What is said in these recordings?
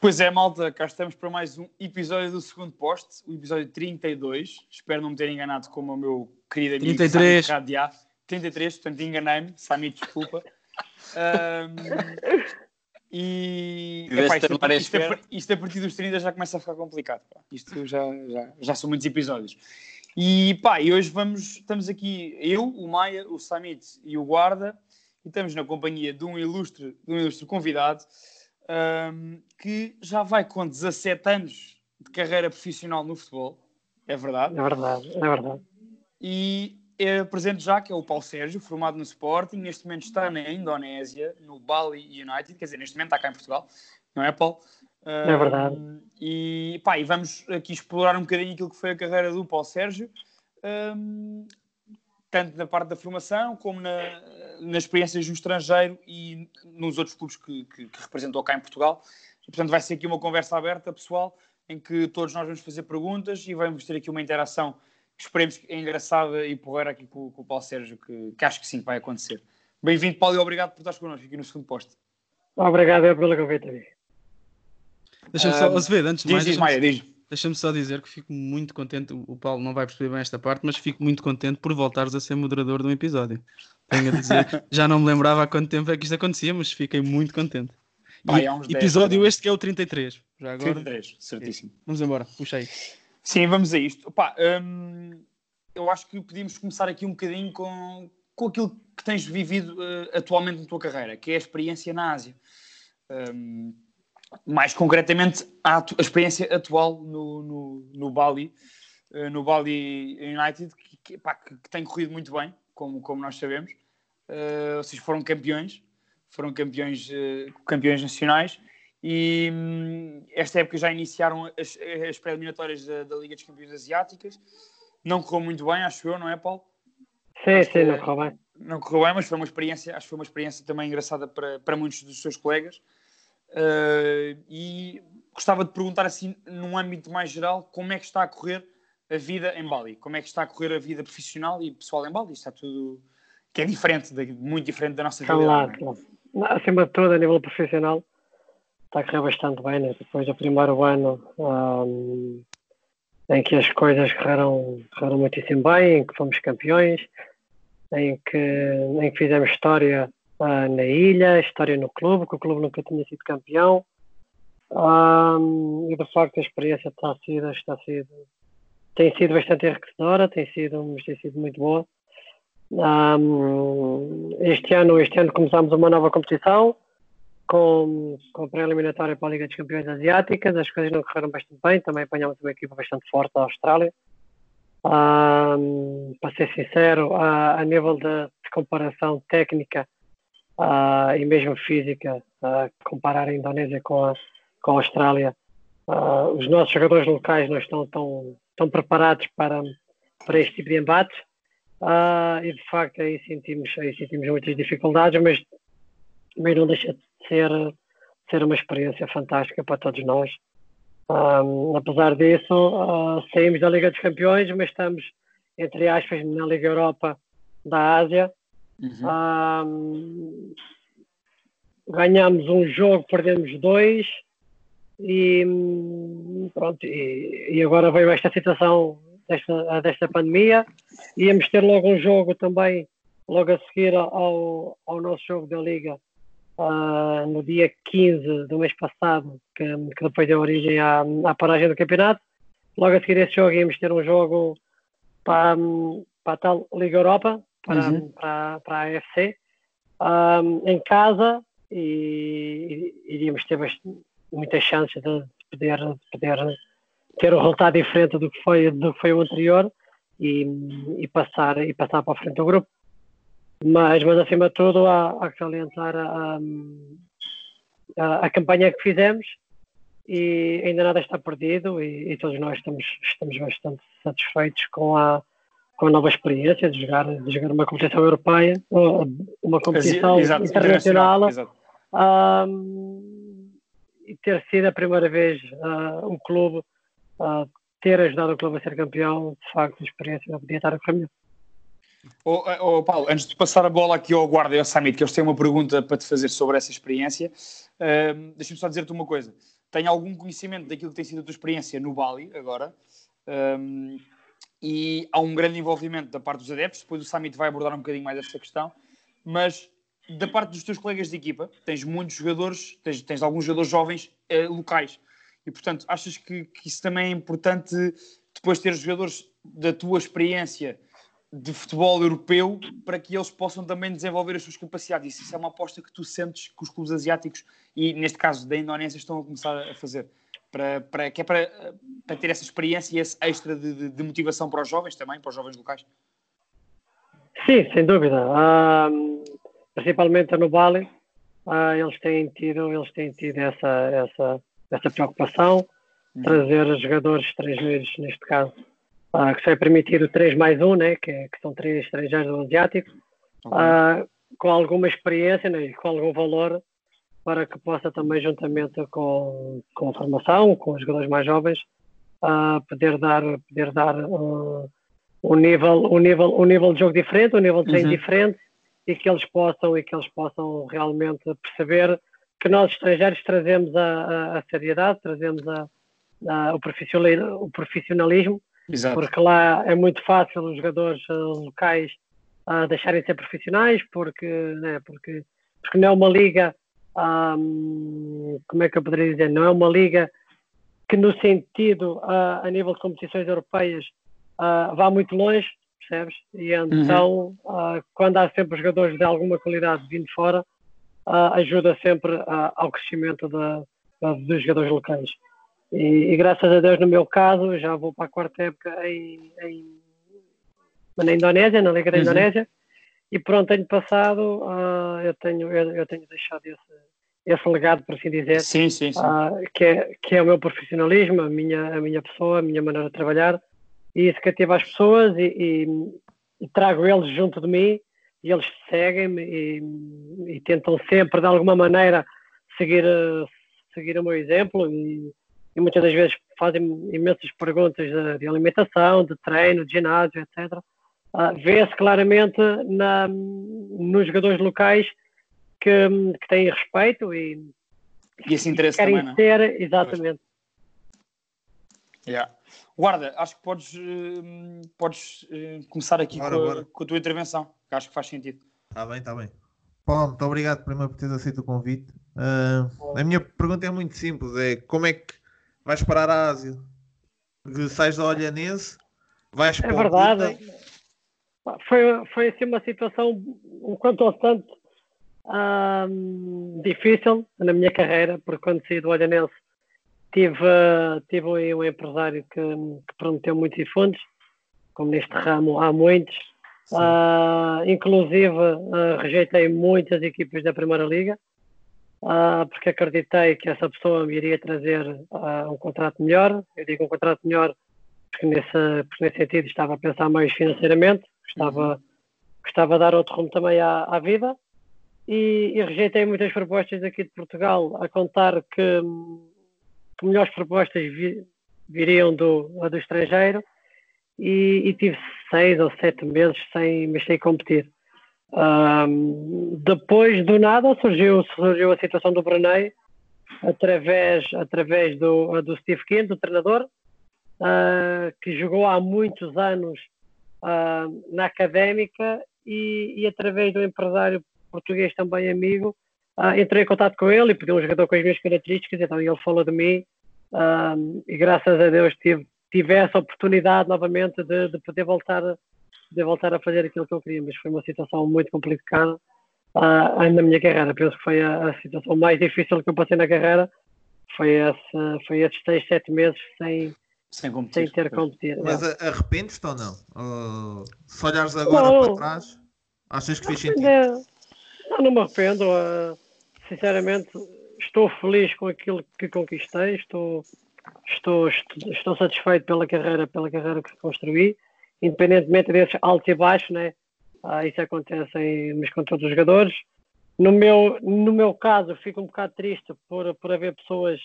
Pois é, malta, cá estamos para mais um episódio do segundo poste, o episódio 32. Espero não me ter enganado como o meu querido amigo 33. Sami Radiá. 33, portanto enganei-me, Sami, desculpa. Ahm, e epá, isto, a isto, a, isto a partir dos 30 já começa a ficar complicado. pá. Isto já, já, já são muitos episódios. E pá, e hoje vamos, estamos aqui, eu, o Maia, o Samit e o Guarda, e estamos na companhia de um ilustre, de um ilustre convidado ahm, que já vai com 17 anos de carreira profissional no futebol, é verdade, É verdade, é verdade. e presente já que é o Paulo Sérgio, formado no Sporting, neste momento está na Indonésia, no Bali United, quer dizer, neste momento está cá em Portugal, não é, Paulo? É verdade. E, pá, e vamos aqui explorar um bocadinho aquilo que foi a carreira do Paulo Sérgio, ahm, tanto na parte da formação como na, nas experiências no estrangeiro e nos outros clubes que, que, que representou cá em Portugal. E, portanto, vai ser aqui uma conversa aberta, pessoal, em que todos nós vamos fazer perguntas e vamos ter aqui uma interação que esperemos que é engraçada e porreira aqui com, com o Paulo Sérgio, que, que acho que sim vai acontecer. Bem-vindo, Paulo, e obrigado por estares connosco aqui no segundo posto. Obrigado eu pelo convite. Deixa-me Ah, só, Azevedo, antes de Diz, mais, diz, Maia, diz. Deixa-me só dizer que fico muito contente. O Paulo não vai perceber bem esta parte, mas fico muito contente por voltares a ser moderador de um episódio. Tenho a dizer, já não me lembrava há quanto tempo é que isto acontecia, mas fiquei muito contente. Pá, E 10, episódio né? este que é o 33. Já agora, 33, certíssimo. vamos embora, puxa aí. Sim, vamos a isto. Opa, hum, eu acho que podíamos começar aqui um bocadinho com, com aquilo que tens vivido eh, atualmente na tua carreira, que é a experiência na Ásia. Hum, mais concretamente, a, a experiência atual no, no, no Bali, eh, no Bali United, que, que, pá, que- que tem corrido muito bem, como, como nós sabemos. Vocês foram campeões, foram campeões, eh, campeões nacionais e hum, esta época já iniciaram as, as pré-eliminatórias da, da Liga dos Campeões Asiáticas. Não correu muito bem, acho eu, não é, Paulo? Sim, sim, que- não correu bem. Não correu bem, mas foi uma experiência, acho que foi uma experiência também engraçada para, para muitos dos seus colegas. Uh, e gostava de perguntar assim, num âmbito mais geral, como é que está a correr a vida em Bali? Como é que está a correr a vida profissional e pessoal em Bali? Está tudo que é diferente, da- muito diferente da nossa realidade. não é? Não, Acima de tudo, a nível profissional, está a correr bastante bem, né? Depois do primeiro ano, ahm, em que as coisas correram, correram muitíssimo bem, em que fomos campeões, em que, em que fizemos história ah, na ilha, história no clube, que o clube nunca tinha sido campeão. Ahm, e de facto a experiência está sido, está sido, tem sido bastante enriquecedora, tem sido, tem sido muito boa. Este ano, este ano começámos uma nova competição com, com pré-eliminatória para a Liga dos Campeões Asiáticas. As coisas não correram bastante bem. Também apanhámos uma equipa bastante forte da Austrália. Ahm, para ser sincero, a, a nível de, de comparação técnica ah, e mesmo física, ah, comparar a Indonésia com a, com a Austrália, ah, os nossos jogadores locais não estão tão, tão preparados para, para este tipo de embates. Ah, e de facto aí sentimos, aí sentimos muitas dificuldades, mas, mas não deixa de ser, ser uma experiência fantástica para todos nós. Ah, apesar disso, ah, saímos da Liga dos Campeões, mas estamos, entre aspas, na Liga Europa da Ásia. Uhum. Ganhamos um jogo, perdemos dois e hum, pronto, e, e agora veio esta situação desta, desta pandemia. Íamos ter logo um jogo também, logo a seguir ao, ao nosso jogo da Liga, ah, no dia 15 do mês passado, que, que depois deu origem à, à paragem do campeonato. Logo a seguir esse jogo íamos ter um jogo para, hum, para a tal Liga Europa, para, Uhum. para, para a AFC, ah, em casa e, iríamos ter muitas chances de poder, de poder ter um resultado diferente do que foi, do que foi o anterior e, e, passar, e passar para a frente do grupo. Mas, mas acima de tudo, há, há que salientar a, a, a campanha que fizemos e ainda nada está perdido e, e todos nós estamos, estamos bastante satisfeitos com a, com a nova experiência de jogar, de jogar uma competição europeia, uma competição Exato, internacional, exato. Ahm, e ter sido a primeira vez ah, um clube ah, ter ajudado o clube a ser campeão, de facto, a experiência não podia estar a melhor. Oh, oh, Paulo, antes de passar a bola aqui ao Guarda e ao Samit, que eles têm uma pergunta para te fazer sobre essa experiência, uh, deixa-me só dizer-te uma coisa. Tenho algum conhecimento daquilo que tem sido a tua experiência no Bali, agora, um, e há um grande envolvimento da parte dos adeptos. Depois o Samit vai abordar um bocadinho mais esta questão, mas da parte dos teus colegas de equipa, tens muitos jogadores, tens, tens alguns jogadores jovens uh, locais, e portanto, achas que, que isso também é importante depois ter jogadores da tua experiência de futebol europeu para que eles possam também desenvolver as suas capacidades. Isso é uma aposta que tu sentes que os clubes asiáticos e, neste caso, da Indonésia estão a começar a fazer. Para, para, que é para, para ter essa experiência e esse extra de, de, de, motivação para os jovens também, para os jovens locais? Sim, sem dúvida. Uh, principalmente no Bali, uh, eles têm tido, eles têm tido essa, essa, essa preocupação, uhum. trazer jogadores estrangeiros, neste caso, uh, que se vai permitir o 3 mais 1, né, que, que são três estrangeiros asiáticos, uh, com alguma experiência né, e com algum valor para que possa também, juntamente com, com a formação, com os jogadores mais jovens, uh, poder dar, poder dar um, um, nível, um, nível, um nível de jogo diferente, um nível de treino uhum. diferente e que eles possam e que eles possam realmente perceber que nós estrangeiros trazemos a, a, a seriedade, trazemos a, a, o profissionalismo Exato. porque lá é muito fácil os jogadores uh, locais uh, deixarem de ser profissionais, porque, né, porque, porque não é uma liga, um, como é que eu poderia dizer, não é uma liga que no sentido uh, a nível de competições europeias vá muito longe, percebes? E então, uhum. quando há sempre jogadores de alguma qualidade vindo fora, ajuda sempre ao crescimento da, da, dos jogadores locais. E, e, graças a Deus, no meu caso, já vou para a quarta época em, em na Indonésia, na Liga da uhum. Indonésia. E pronto, ano passado uh, eu, tenho, eu, eu, tenho deixado esse, esse legado, por assim dizer, sim, sim, sim. Uh, que, é, que é o meu profissionalismo, a minha, a minha pessoa, a minha maneira de trabalhar. E isso cativa as pessoas e, e, e trago eles junto de mim e eles seguem-me e, e, tentam sempre, de alguma maneira, seguir, seguir o meu exemplo. E, e muitas das vezes fazem imensas perguntas de, de alimentação, de treino, de ginásio, etc. Uh, Vê-se claramente na, nos jogadores locais que, que têm respeito e, e esse interesse querem também, ser, não? exatamente. Yeah. Guarda, acho que podes, uh, podes uh, começar aqui bora, com, a, bora. com, a, tua intervenção, que acho que faz sentido. Está bem, está bem. Paulo, muito obrigado primeiro por teres aceito o convite. Uh, a minha pergunta é muito simples: é como é que vais parar a Ásia. Sais da Olhanense, vais é para verdade. Foi, foi assim uma situação um quanto ao tanto difícil na minha carreira, porque quando saí do Olhanense tive, tive um empresário que, que prometeu muitos fundos, como neste ramo há muitos. Uh, inclusive uh, rejeitei muitas equipas da Primeira Liga uh, porque acreditei que essa pessoa me iria trazer um contrato melhor. Eu digo um contrato melhor porque nesse, porque nesse sentido estava a pensar mais financeiramente, estava, uhum. gostava de dar outro rumo também à, à vida. E, e, rejeitei muitas propostas aqui de Portugal a contar que, que melhores propostas vi, viriam do, do estrangeiro e, e, tive seis ou sete meses sem, sem competir. Um, depois do nada surgiu, surgiu a situação do Brunei através, através do, do Steve King, do treinador, uh, que jogou há muitos anos uh, na académica e, e, através do empresário português também amigo, uh, entrei em contato com ele e pedi um jogador com as minhas características, então ele falou de mim e graças a Deus tive, tive essa oportunidade novamente de, de poder voltar poder voltar a fazer aquilo que eu queria, mas foi uma situação muito complicada uh, na minha carreira. Penso que foi a, a, situação mais difícil que eu passei na carreira. Foi, esse, foi esses seis, sete meses sem, sem, sem ter competido. Mas arrependes-te ou não? Ou, se olhares agora não, para trás, achas que fez sentido? Não, não me arrependo. Uh, sinceramente, estou feliz com aquilo que conquistei. Estou, estou, estou, estou satisfeito pela carreira, pela carreira que construí independentemente desses altos e baixos, né? Ah, isso acontece em, mas com todos os jogadores. No meu, no meu caso, fico um bocado triste por, por haver pessoas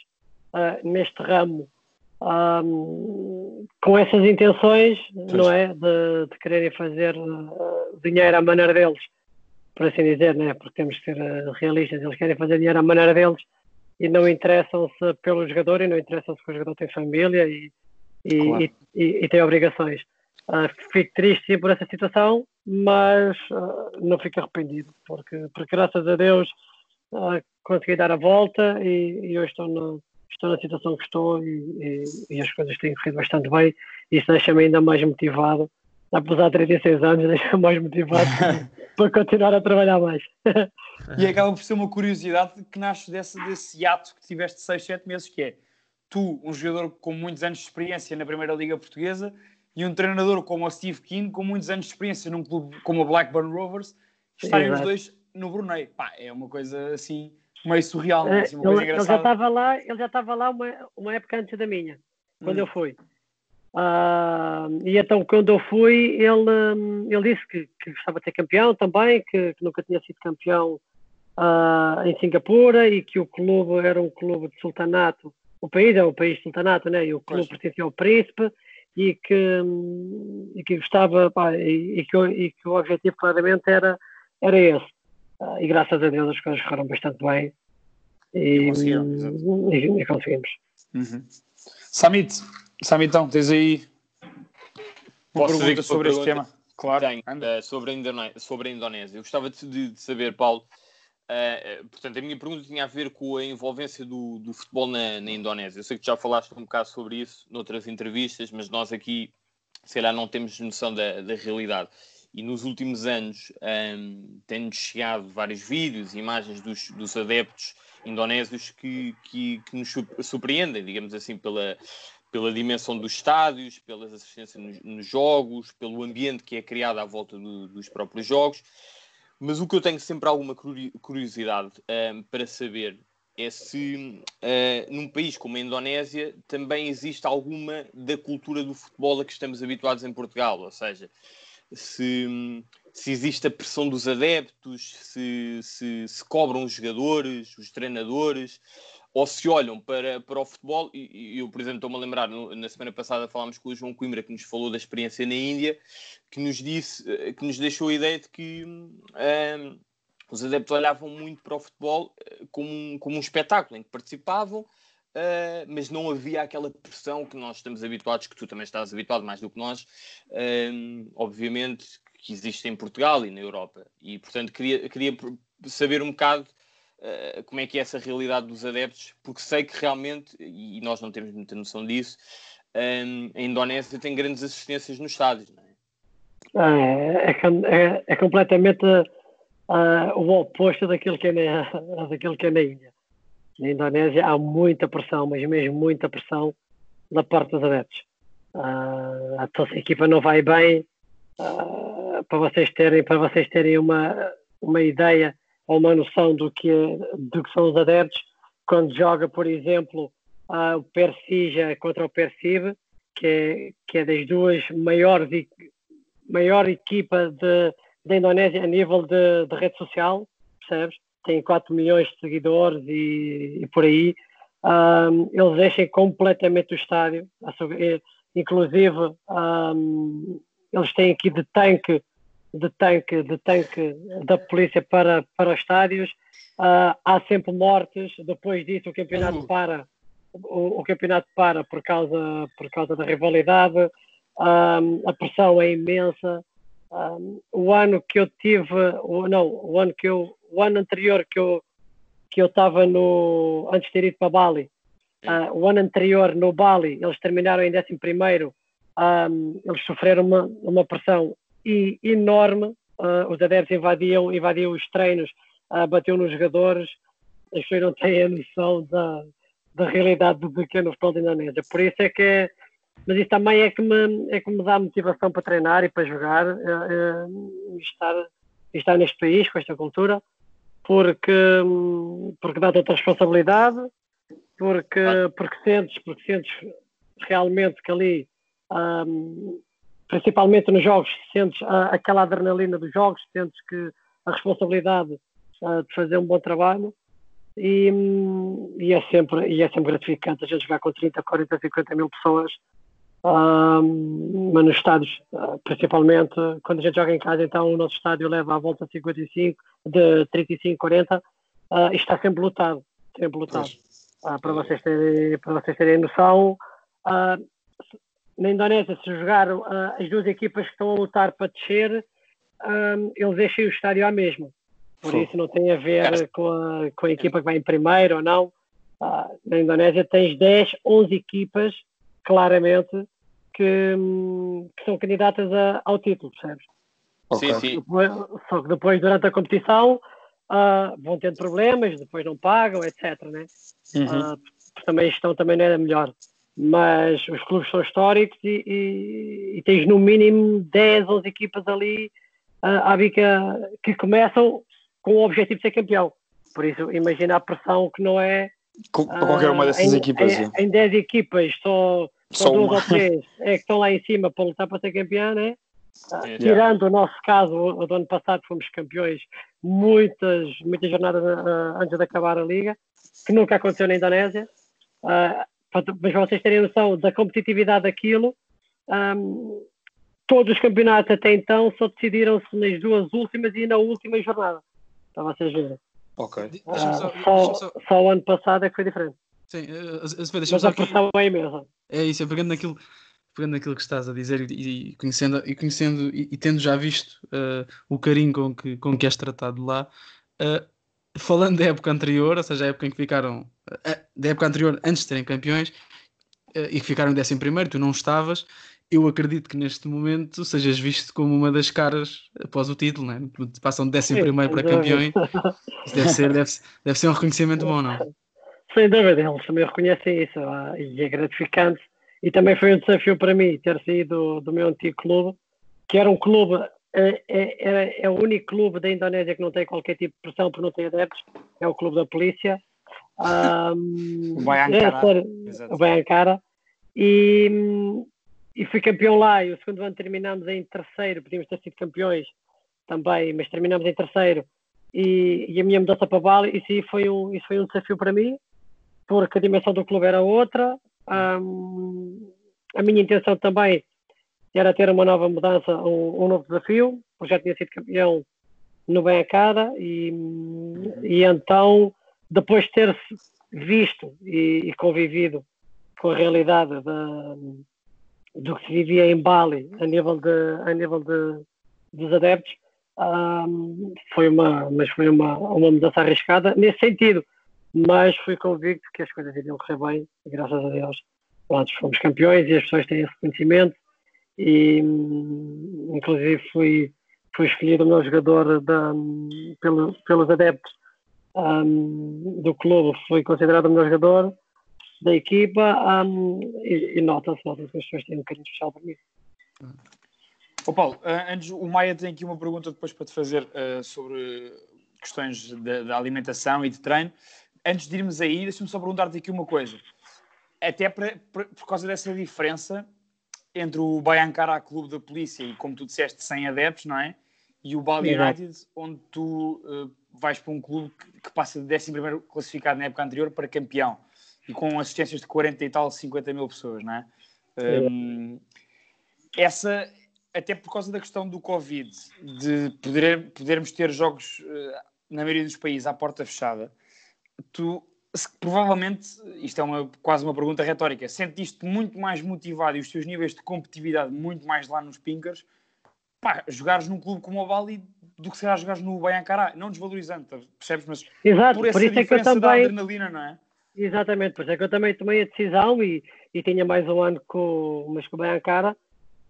ah, neste ramo um, com essas intenções, pois. não é? De, de quererem fazer uh, dinheiro à maneira deles, por assim dizer, né? porque temos que ser uh, realistas, eles querem fazer dinheiro à maneira deles e não interessam-se pelo jogador e não interessam-se que o jogador tem família e, e, claro. e, e, e tem obrigações. Uh, fico triste sim por essa situação, mas uh, não fico arrependido, porque, porque graças a Deus uh, consegui dar a volta e, e hoje estou na, estou na situação que estou e, e, e as coisas têm corrido bastante bem. Isso deixa-me ainda mais motivado, apesar de 36 anos, deixa-me mais motivado para continuar a trabalhar mais. e acaba por ser uma curiosidade que nasce desse, desse ato que tiveste 6, 7 meses, que é tu, um jogador com muitos anos de experiência na Primeira Liga Portuguesa, e um treinador como o Steve King, com muitos anos de experiência num clube como o Blackburn Rovers, estarem os dois no Brunei. Pá, é uma coisa assim meio surreal, é, assim, uma ele, ele, já estava lá, ele já estava lá uma, uma época antes da minha, quando hum. eu fui. Uh, e então quando eu fui, ele, ele disse que, que gostava de ser campeão também, que, que nunca tinha sido campeão uh, em Singapura e que o clube era um clube de sultanato. O país é um país de sultanato, né? E o clube pertencia ao príncipe e que, e que gostava pá, e, e, que, e que o objetivo claramente era, era esse. Uh, e graças a Deus as coisas correram bastante bem e, e, e conseguimos. Uhum. Samit, Samitão, tens aí uma Posso pergunta sobre este tema? Claro, Tenho, uh, sobre, a sobre a Indonésia. Eu gostava de, de saber, Paulo, Uh, portanto, a minha pergunta tinha a ver com a envolvência do, do futebol na, na, Indonésia. Eu sei que já falaste um bocado sobre isso noutras entrevistas, mas nós aqui, sei lá, não temos noção da, da realidade. E nos últimos anos um, têm-nos chegado vários vídeos e imagens dos, dos adeptos indonésios que, que, que, nos surpreendem, digamos assim, pela, pela dimensão dos estádios, pelas assistências nos, nos jogos, pelo ambiente que é criado à volta do, dos próprios jogos. Mas o que eu tenho sempre alguma curiosidade um, para saber é se uh, num país como a Indonésia também existe alguma da cultura do futebol a que estamos habituados em Portugal, ou seja, se, se existe a pressão dos adeptos, se, se, se cobram os jogadores, os treinadores, ou se olham para, para o futebol, e, eu, por exemplo, estou-me a lembrar, na semana passada falámos com o João Coimbra, que nos falou da experiência na Índia, que nos disse, eh, que nos deixou a ideia de que um, ehm, os adeptos olhavam muito para o futebol eh, como um, como um espetáculo em que participavam, uh, mas não havia aquela pressão que nós estamos habituados, que tu também estás habituado mais do que nós, uh, obviamente, que existe em Portugal e na Europa. E, portanto, queria, queria saber um bocado eh, como é que é essa realidade dos adeptos, porque sei que realmente, e nós não temos muita noção disso, a Indonésia tem grandes assistências nos estádios, não é? É, é, é, é completamente uh, o oposto daquilo que é, na, daquilo que é na Índia. Na Indonésia há muita pressão, mas mesmo muita pressão da parte dos adeptos. Uh, a equipa não vai bem, uh, para vocês terem, para vocês terem uma, uma ideia, ou uma noção do que, do que são os adeptos quando joga, por exemplo, uh, o Persija contra o Persibe, que é, que é das duas maiores maior equipa da Indonésia a nível de, de, rede social, percebes? Tem 4 milhões de seguidores e, e por aí. Um, eles deixam completamente o estádio, inclusive um, eles têm aqui de tanque de tanque, de tanque da polícia para, para os estádios. Uh, há sempre mortes. Depois disso, o campeonato uhum. para. O, o, campeonato para por causa, por causa da rivalidade. Um, a pressão é imensa. Um, o ano que eu tive, o, não, o ano que eu, o ano anterior que eu que eu estava no antes de ter ido para Bali, uh, o ano anterior no Bali eles terminaram em 11 primeiro. Um, eles sofreram uma, uma pressão e enorme. Uh, os adeptos invadiam, invadiam os treinos, uh, bateu nos jogadores. As pessoas não têm a noção da, da realidade do pequeno futebol da Indonésia. Por isso é que é, mas isso também é que me, é que me dá motivação para treinar e para jogar é, é, estar, estar neste país, com esta cultura, porque, porque dá outra responsabilidade, porque, porque, sentes, porque sentes realmente que ali um, principalmente nos jogos, sentes aquela adrenalina dos jogos, sentes que a responsabilidade uh, de fazer um bom trabalho e, e, é sempre, e é sempre gratificante a gente jogar com 30, 40, 50 mil pessoas, um, mas nos estádios, ah, principalmente quando a gente joga em casa, então o nosso estádio leva à volta de 55, de 35, 40, uh, e está sempre lotado, sempre lotado. Uh, para, vocês terem, para vocês terem noção, uh, na Indonésia, se jogar as duas equipas que estão a lutar para descer, um, eles deixem o estádio à mesma. Por Sim. isso não tem a ver com a, com a equipa que vai em primeiro ou não. Na Indonésia tens 10, 11 equipas, claramente, que, um, que são candidatas a, ao título, percebes? Okay. Sim, sim. Depois, só que depois, durante a competição, uh, vão tendo problemas, depois não pagam, etc. Né? Uhum. Uh, também a gestão também não era melhor. Mas os clubes são históricos e, e, e tens no mínimo 10, 11 equipas ali uh, à bica que começam com o objetivo de ser campeão. Por isso, imagina a pressão que não é. Com, qualquer uma dessas em, equipas. Em, em 10 equipas, só, só, duas ou três é que estão lá em cima para lutar para ser campeão, né? Uh, tirando o nosso caso, o, do ano passado fomos campeões muitas, muitas jornadas uh, antes de acabar a liga, que nunca aconteceu na Indonésia. Uh, mas para vocês terem noção da competitividade daquilo, um, todos os campeonatos até então só decidiram-se nas duas últimas e na última jornada para vocês verem. Ok. Uh, só, só... só, o ano passado é que foi diferente. Sim, uh, Mas a pressão é imensa. É isso, é pegando naquilo, pegando naquilo que estás a dizer e, e conhecendo, e, conhecendo e, e, tendo já visto uh, o carinho com que, com que és tratado lá, uh, falando da época anterior, ou seja, a época em que ficaram, uh, da época anterior antes de serem campeões, e que ficaram em décimo primeiro, tu não estavas, eu acredito que neste momento sejas visto como uma das caras após o título, né? passam de décimo primeiro para campeões. Deve ser, deve, deve ser um reconhecimento bom, não? Sem dúvida, eles também reconhecem isso ah, e é gratificante. E também foi um desafio para mim ter saído do, meu antigo clube, que era um clube, é, é, é, o único clube da Indonésia que não tem qualquer tipo de pressão porque não tem adeptos, é o clube da polícia. Um, o Baiankara. É, o Baiankara. E, e fui campeão lá. E o segundo ano terminamos em terceiro, podíamos ter sido campeões também, mas terminamos em terceiro. E, e a minha mudança para Bali, isso, foi um, isso foi um desafio para mim, porque a dimensão do clube era outra. Um, a minha intenção também era ter uma nova mudança, um, um novo desafio, porque já tinha sido campeão no Benacada e, e então, depois de ter visto e, e convivido com a realidade da, do que se vivia em Bali a nível de, a nível de, dos adeptos, um, foi uma, mas foi uma, uma mudança arriscada nesse sentido. Mas fui convicto que as coisas iriam correr bem e graças a Deus pronto, fomos campeões e as pessoas têm esse reconhecimento e inclusive fui, fui escolhido o meu jogador da, pelo, pelos adeptos um, do clube, fui considerado o meu jogador da equipa um, e, e nota-se nota que as pessoas têm um carinho especial para mim. Ô Paulo, uh, antes, o Maia tem aqui uma pergunta depois para te fazer uh, sobre questões da alimentação e de treino. Antes de irmos aí, deixa-me só perguntar-te aqui uma coisa. Até pra, pra, por causa dessa diferença entre o Bayankara Clube da Polícia e, como tu disseste, sem adeptos, não é? E o Bali United, onde tu uh, vais para um clube que, que passa de 11 classificado na época anterior para campeão e com assistências de 40 e tal, 50 mil pessoas, não é? Um, essa, até por causa da questão do Covid, de poder, podermos ter jogos uh, na maioria dos países à porta fechada, tu provavelmente, isto é uma, quase uma pergunta retórica, sentiste muito mais motivado e os teus níveis de competitividade muito mais lá nos Pinkers, pá, jogares num clube como o Bali do que será jogares no Bayancará, não desvalorizando, percebes? Mas Exato, por, essa por isso é que eu também... da adrenalina, não é? Exatamente, por isso é que eu também tomei a decisão e, e tinha mais um ano com, mas com bem a cara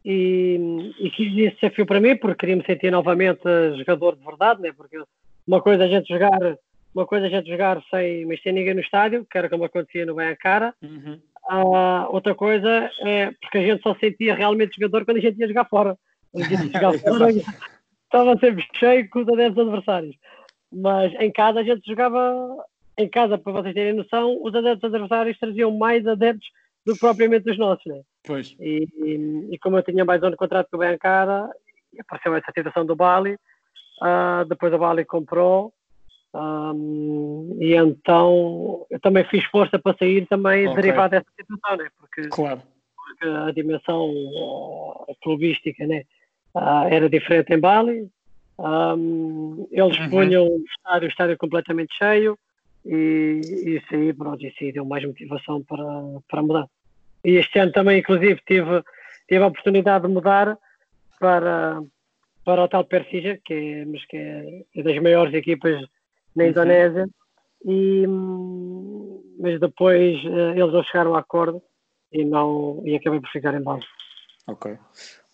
e, e quis esse desafio para mim porque queria me sentir novamente jogador de verdade, né? porque uma coisa é a gente jogar uma coisa é a gente jogar sem, mas sem ninguém no estádio, que era como acontecia no bem a cara uhum. uh, outra coisa é porque a gente só sentia realmente jogador quando a gente ia jogar fora quando a gente ia jogar fora estava sempre cheio com os adeptos adversários mas em casa a gente jogava em casa, para vocês terem noção, os adeptos adversários traziam mais adeptos do que propriamente os nossos, né? Pois. E, e, e, como eu tinha mais um de contrato com o Bencara, apareceu essa situação do Bali, uh, depois o Bali comprou Um, e então eu também fiz força para sair também okay. derivado dessa situação, né? porque, claro. porque a dimensão uh, clubística né? Uh, era diferente em Bali. Um, eles uhum. punham o estádio, o estádio completamente cheio e, e isso aí pronto, isso aí deu mais motivação para, para mudar. E este ano também, inclusive, tive, tive a oportunidade de mudar para, para o tal Persija, que é, mas que é, é das maiores equipas na. Indonésia, e, mas depois uh, eles não chegaram a acordo e, não, e acabei por ficar em baixo. Ok.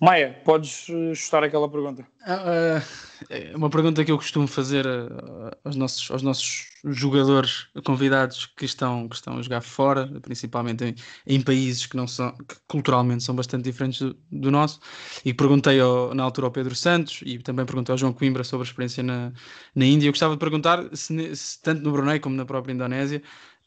Maia, podes chutar aquela pergunta? Uh, é uma pergunta que eu costumo fazer uh, aos, nossos, aos nossos jogadores convidados que estão, que estão a jogar fora, principalmente em, em países que, não são, que culturalmente são bastante diferentes do, do nosso. E perguntei ao, na altura ao Pedro Santos e também perguntei ao João Coimbra sobre a experiência na, na Índia. Eu gostava de perguntar se, se tanto no Brunei como na própria Indonésia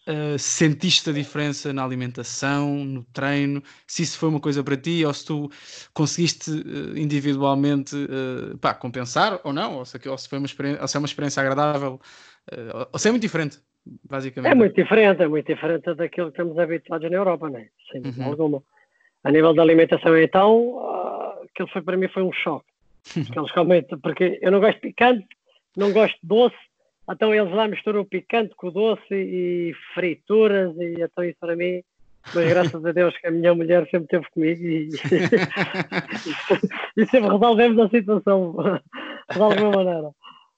Uh, sentiste a diferença na alimentação, no treino, se isso foi uma coisa para ti ou se tu conseguiste uh, individualmente uh, pá, compensar ou não, ou se, ou se, foi uma experiência, ou se é uma experiência agradável, ou se é muito diferente, basicamente. É muito diferente, é muito diferente daquilo que estamos habituados na Europa, né? sem dúvida uhum. alguma. A nível da alimentação, então, aquilo foi para mim foi um choque. Porque, porque eu não gosto de picante, não gosto de doce, então eles lá misturam o picante com o doce e frituras e então isso para mim, mas graças a Deus que a minha mulher sempre esteve comigo e, e sempre resolvemos a situação de alguma maneira.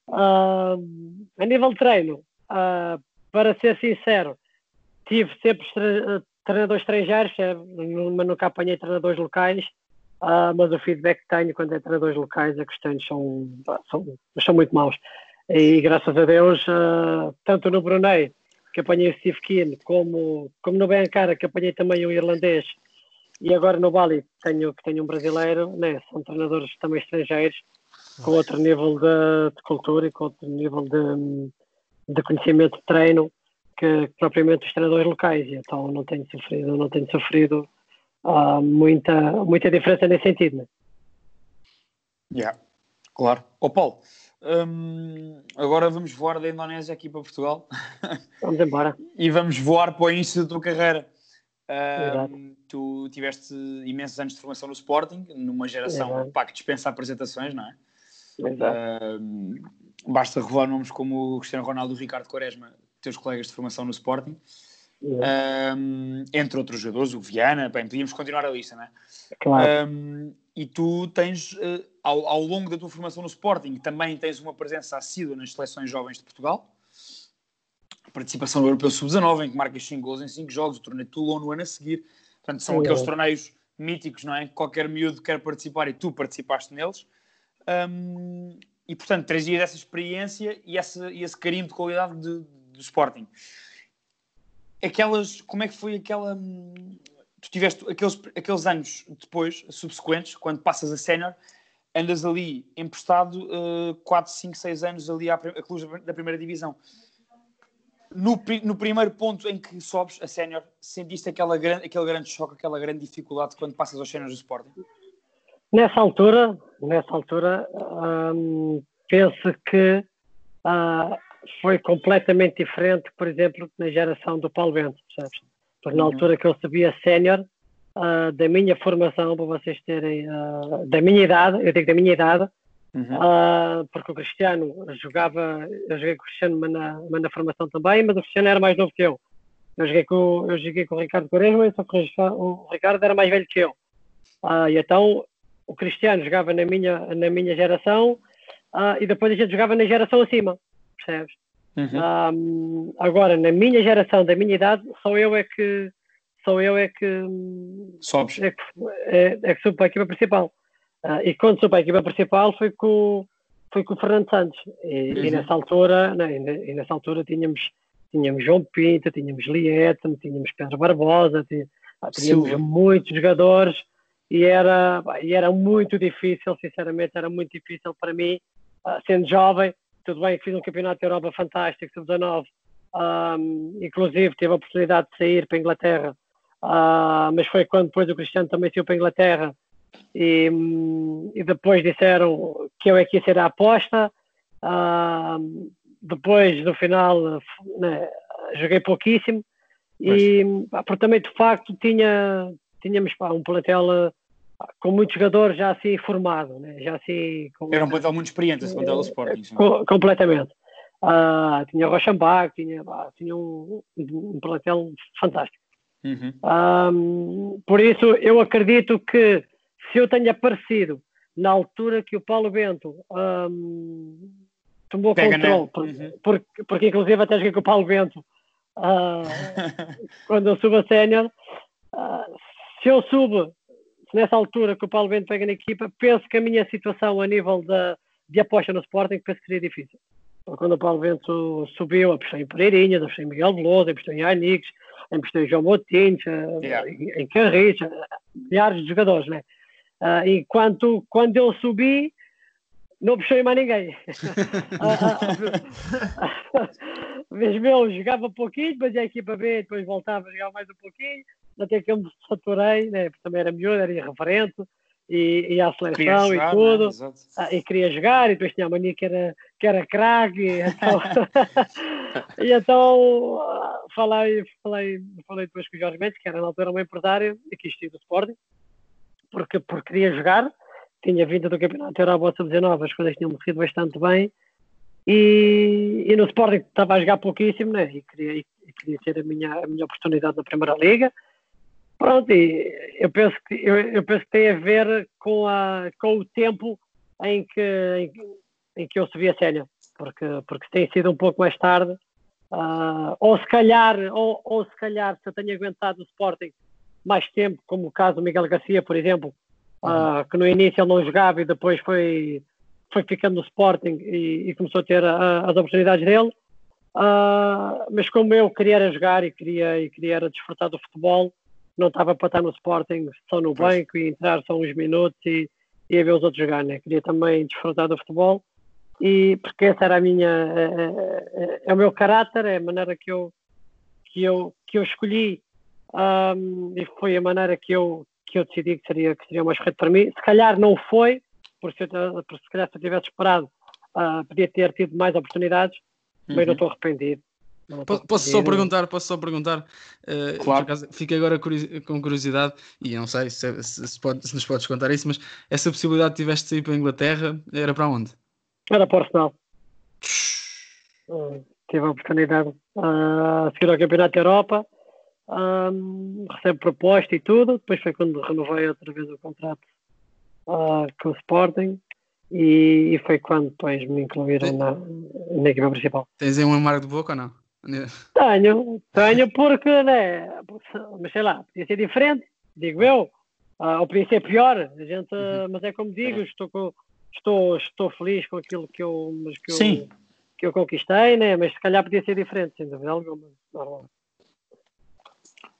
Uh, a nível de treino, uh, para ser sincero, tive sempre treinadores estrangeiros, mas nunca apanhei treinadores locais. Uh, mas o feedback que tenho quando é treinadores locais é que os treinos são, são, são muito maus. E graças a Deus, uh, tanto no Brunei, que apanhei o Steve Keane, como, como no Bencara, que apanhei também um irlandês, e agora no Bali, tenho, que tenho um brasileiro, né? são treinadores também estrangeiros, com outro nível de, de cultura e com outro nível de, de conhecimento de treino que, que propriamente os treinadores locais. Então não tenho sofrido, não tenho sofrido uh, muita, muita diferença nesse sentido. Né? Yeah, claro. Ô Paulo, Hum, agora vamos voar da Indonésia aqui para Portugal. Vamos embora. e vamos voar para o início da tua carreira. Tu tiveste imensos anos de formação no Sporting, numa geração pá, que dispensa apresentações, não é? Basta revelar nomes como o Cristiano Ronaldo e o Ricardo Quaresma, teus colegas de formação no Sporting. Um, entre outros jogadores, o Viana, bem, podíamos continuar a lista, não é? Claro. Um, e tu tens, uh, ao, ao, longo da tua formação no Sporting, também tens uma presença assídua nas seleções jovens de Portugal. Participação no Europeu Sub-19, em que marcas 5 gols em 5 jogos, o torneio de Toulon no ano a seguir. Portanto, são aqueles é. torneios míticos, não é? Qualquer miúdo quer participar e tu participaste neles. Um, e, portanto, trazias essa experiência e esse, esse carinho de qualidade de, do Sporting. Aquelas, como é que foi aquela hum, tu tiveste aqueles, aqueles anos depois, subsequentes, quando passas a sénior, andas ali emprestado uh, 4, 5, 6 anos ali à, clube da primeira divisão. No, no primeiro ponto em que sobes a sénior, sentiste aquela, aquele grande choque, aquela grande dificuldade quando passas aos séniores do Sporting? Nessa altura, nessa altura, hum, penso que uh, foi completamente diferente, por exemplo, na geração do Paulo Bento, percebes? Porque na uhum. altura que eu sabia sénior, uh, da minha formação, para vocês terem, uh, da minha idade, eu digo da minha idade, uhum. uh, porque o Cristiano jogava, eu joguei com o Cristiano mas na, mas na formação também, mas o Cristiano era mais novo que eu. Eu joguei com, eu joguei com o Ricardo Quaresma, só que o Ricardo era mais velho que eu. e então o Cristiano jogava na minha, na minha geração e depois a gente jogava na geração acima, percebes? Uhum. Um, agora, na minha geração, da minha idade, só eu é que só eu é que Sobes. É que, é, é que subo para a equipa principal. Uh, e quando subo para a equipa principal foi com, foi com o Fernando Santos. E, e nessa altura, né, e nessa altura tínhamos, tínhamos João Pinto, tínhamos Liette, tínhamos Pedro Barbosa, tínhamos, tínhamos muitos jogadores e era, e era muito difícil, sinceramente, era muito difícil para mim, uh, sendo jovem, tudo bem que fiz um campeonato da Europa fantástico, sub-19, um, inclusive tive a oportunidade de sair para a Inglaterra, uh, mas foi quando depois o Cristiano também saiu para a Inglaterra e, e, depois disseram que eu é que ia ser a aposta. Uh, depois, no final, né, joguei pouquíssimo. E, pá, porque também, de facto, tinha, tínhamos pá, um plantel com muitos jogadores já assim formado, né? já assim... Com, Era um plantel muito experiente, esse plantel do Sporting. co- completamente. Ah, tinha Rochambac, tinha, tinha um, um plantel fantástico. Uhum. Ahm, por isso, eu acredito que se eu tenho aparecido na altura que o Paulo Bento ahm, tomou Pega na- controle, por- Uhum. porque, porque inclusive até joguei com o Paulo Bento ah, quando eu subo a sénior, ah, se eu subo se nessa altura que o Paulo Bento pega na equipa, penso que a minha situação a nível da, de aposta no Sporting penso que seria difícil. Porque quando o Paulo Bento subiu, apostei em Pereirinhas, apostei em Miguel Veloso, apostei em Anix, apostei em João Moutinho, eh, Yeah. em, em Carris, eh, milhares de jogadores, né? Ah, enquanto quando eu subi, não em mais ninguém. Vez meu, jogava pouquinho, depois ia a equipa B, depois voltava a jogar mais um pouquinho, até que eu me saturei, né? porque também era miúdo, era irreverente, e, e à seleção jogar, e tudo. né? Ah, e queria jogar, e depois tinha a mania que era, que era craque, e então, e então ah, falei, falei, falei depois com o Jorge Mendes, que era na altura um empresário, e quis ir do Sporting, porque, porque queria jogar, tinha vindo do Campeonato Europa Sub-19, as coisas tinham corrido bastante bem, e, e no Sporting estava a jogar pouquíssimo, né? e, queria, e, e queria ter a minha, a minha oportunidade na Primeira Liga, Pronto, eu penso que eu, eu penso que tem a ver com, a, com o tempo em que, em, em que eu subi a sénior, porque, porque tem sido um pouco mais tarde, ah, ou se calhar, ou, ou se calhar se eu tenho aguentado o Sporting mais tempo, como o caso do Miguel Garcia, por exemplo, ah, que no início ele não jogava e depois foi, foi ficando no Sporting e, e começou a ter a- as oportunidades dele. Ah, mas como eu queria era jogar e queria, e queria era desfrutar do futebol, não estava para estar no Sporting só no banco e entrar só uns minutos e, e a ver os outros jogar, né? Queria também desfrutar do futebol e porque essa era a minha é, é- é- o meu caráter, é a maneira que eu que eu que eu escolhi ahm, e foi a maneira que eu que eu decidi que seria que seria mais correto para mim. Se calhar não foi, por se, eu- por se calhar se eu tivesse esperado ah, podia ter tido mais oportunidades, mas Uhum. não estou arrependido. Não estou Po- Posso só perguntar, posso só perguntar, eh, Claro. por acaso, fiquei agora curiosi- com curiosidade, e eu não sei se, se- se pode- se nos podes contar isso, mas essa possibilidade de tiveste de ir para a Inglaterra, era para onde? Era para o Arsenal. Uh, tive a oportunidade uh, a seguir ao Campeonato da Europa, um, recebo proposta e tudo. Depois foi quando renovei outra vez o contrato uh, com o Sporting e, e foi quando depois me incluíram na, na equipa principal. Tens aí um amargo de boca ou não? Tenho, tenho porque, né? Mas sei lá, podia ser diferente, digo eu. Ah, ou podia ser pior, a gente, mas é como digo, estou, com- estou, estou feliz com aquilo que eu, mas que eu, Sim. que eu conquistei, né? mas se calhar podia ser diferente, sem dúvida alguma. Normal.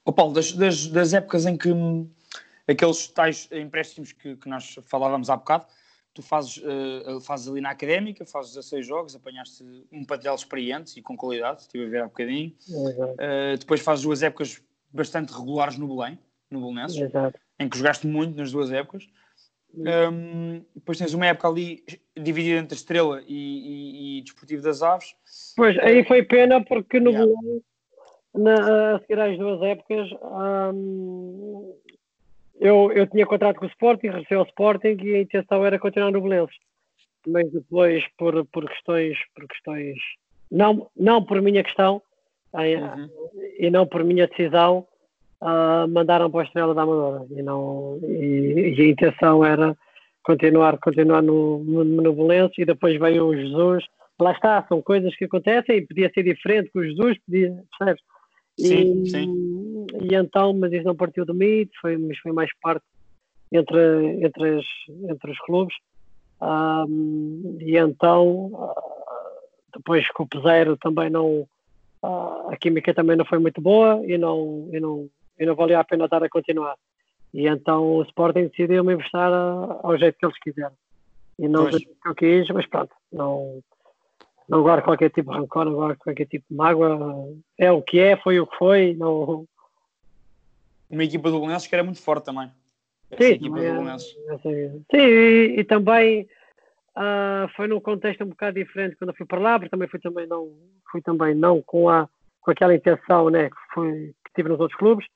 Ó Paulo, das, das, das épocas em que hum, aqueles tais empréstimos que, que nós falávamos há bocado, tu fazes, eh, fazes ali na académica, fazes 16 jogos, apanhaste um plantel experiente e com qualidade, estive a ver há bocadinho. Eh, depois fazes duas épocas bastante regulares no Belém, no Belenenses, em que jogaste muito nas duas épocas. Hum, depois tens uma época ali dividida entre Estrela e, e, e Desportivo das Aves. Pois, aí foi pena porque no Yeah. Belém, na, a seguir às duas épocas, hum, eu, eu tinha contrato com o Sporting, regressei ao Sporting e a intenção era continuar no Belenenses. Mas depois, por, por questões, por questões não, não por minha questão em- Uhum. e não por minha decisão, ah, mandaram para a Estrela da Amadora. E, não, e, e a intenção era continuar, continuar no, no, no Belenenses e depois veio o Jesus. Lá está, são coisas que acontecem e podia ser diferente com o Jesus, podia, percebes? Sim, e, sim. E então, mas isso não partiu de mim, foi, mas foi mais parte entre, entre, as, entre os clubes. Ah, e então, ah, depois com o Peseiro também não. ah, a química também não foi muito boa e não, e não, e não valia a pena dar a continuar. E então o Sporting decidiu me emprestar a- ao jeito que eles quiseram. E não do jeito que eu quis, mas pronto, não, não guardo qualquer tipo de rancor, não guardo qualquer tipo de mágoa. É o que é, foi o que foi. Não, Uma equipa do Belenenses que era muito forte também. Essa Sim, equipa do é- Belenenses. Sim, e, e também uh, foi num contexto um bocado diferente quando eu fui para lá, porque também fui também não, fui também não com, a, com aquela intenção né, que, fui, que tive nos outros clubes,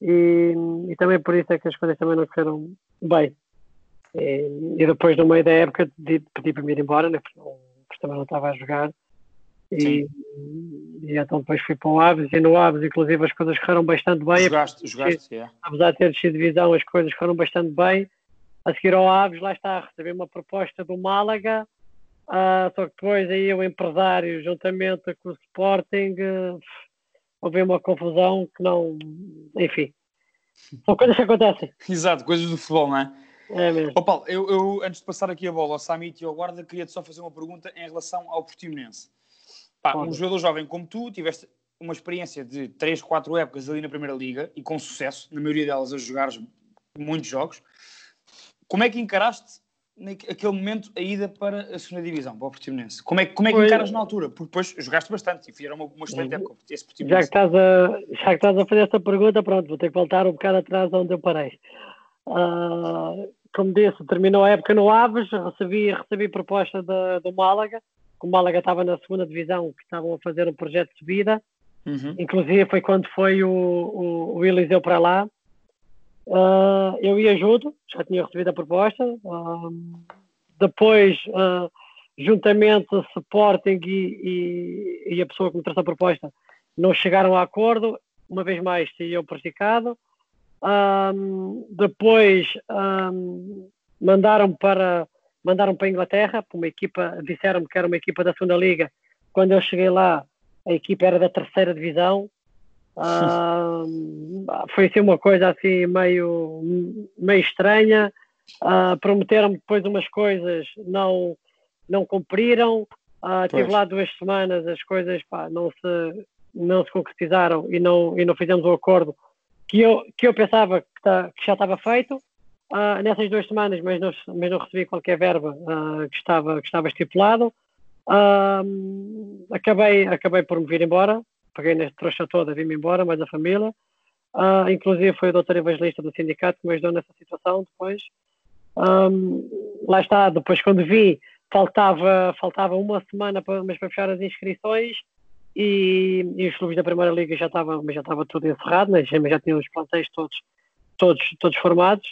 e, e também por isso é que as coisas também não correram bem. E, e depois, no meio da época, pedi, pedi para me ir embora, né, porque, porque também não estava a jogar. E, e, então depois fui para o Aves e no Aves inclusive as coisas correram bastante bem jogaste, jogaste, yeah. apesar de ter descido divisão as coisas foram bastante bem a seguir ao Aves lá está recebi uma proposta do Málaga uh, só que depois aí o empresário juntamente com o Sporting uh, houve uma confusão que não enfim são coisas que acontecem exato, coisas do futebol, não é? É mesmo. Oh, Paulo, eu, eu, antes de passar aqui a bola ao Samit e ao Guarda, queria-te só fazer uma pergunta em relação ao Portimonense. Pá, um jogador jovem como tu, tiveste uma experiência de 3, 4 épocas ali na Primeira Liga e com sucesso, na maioria delas a jogar muitos jogos. Como é que encaraste naquele momento a ida para a segunda divisão, para o Portimonense? Como é, como é que encaras na altura? Porque depois jogaste bastante e fizeram uma, uma excelente época. Esse já, que estás a, já que estás a fazer esta pergunta, pronto, vou ter que voltar um bocado atrás onde eu parei. Uh, como disse, terminou a época no Aves, recebi, recebi proposta do Málaga, o Málaga estava na segunda divisão, que estavam a fazer um projeto de subida. Uhum. Inclusive foi quando foi o, o, o Eliseu para lá. Uh, eu ia junto, já tinha recebido a proposta. Uh, depois, uh, juntamente Sporting e, e, e, a pessoa que me trouxe a proposta, não chegaram a acordo. Uma vez mais, eu prejudicado. Um, depois um, mandaram para mandaram para a Inglaterra, para uma equipa, disseram-me que era uma equipa da segunda liga. Quando eu cheguei lá, a equipa era da terceira divisão. Uh, foi assim uma coisa assim meio, meio estranha. Uh, Prometeram-me depois umas coisas, não, não cumpriram. Uh, tive lá duas semanas, as coisas pá, não, se, não se concretizaram e não, e não fizemos o acordo que eu, que eu pensava que, tá, que já estava feito uh, nessas duas semanas, mas não, mas não recebi qualquer verba uh, que, estava, que estava estipulado. Uh, acabei, acabei por me vir embora, paguei nesta trouxa toda, vim-me embora, mais a família. Inclusive foi o doutor evangelista do sindicato que me ajudou nessa situação depois. Lá está, depois quando vi, faltava, faltava uma semana para, mas para fechar as inscrições e, e os clubes da Primeira Liga já estavam já estava tudo encerrado, né? já, já tinham os plantéis todos, todos, todos formados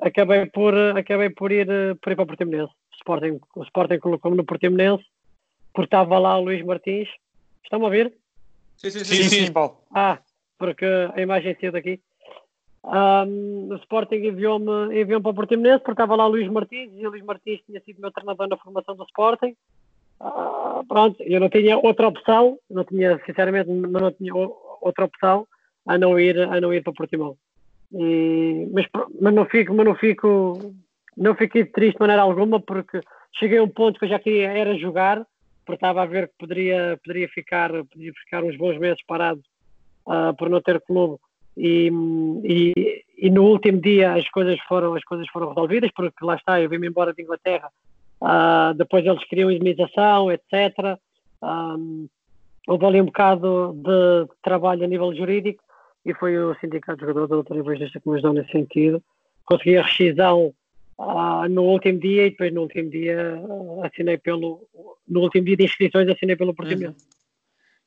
acabei por, acabei por, ir, por ir para o Portimonense. O Sporting, o Sporting colocou-me no Portimonense, porque estava lá o Luís Martins. Estão-me a ouvir? Sim, sim, sim, sim, sim Paulo. Ah, porque a imagem saiu daqui. Um, o Sporting enviou-me enviou para o Portimonense porque estava lá o Luís Martins e o Luís Martins tinha sido meu treinador na formação do Sporting. Uh, pronto, eu não tinha outra opção, não tinha, sinceramente, não tinha outra opção a não ir, a não ir para o Portimão. E, mas, mas não fico, mas não fico, não fiquei triste de maneira alguma porque cheguei a um ponto que eu já queria era jogar, porque estava a ver que poderia, poderia ficar, poderia ficar uns bons meses parado uh, por não ter clube. E, e, e, no último dia as coisas foram as coisas foram resolvidas porque lá está eu vim-me embora de Inglaterra uh, depois eles queriam indemnização etc um, houve ali um bocado de trabalho a nível jurídico e foi o Sindicato de Jogadores da Doutora Evangelista que me ajudou nesse sentido. Consegui a rescisão ah, no último dia e depois no último dia ah, assinei pelo no último dia de inscrições assinei pelo Portimão. Uhum.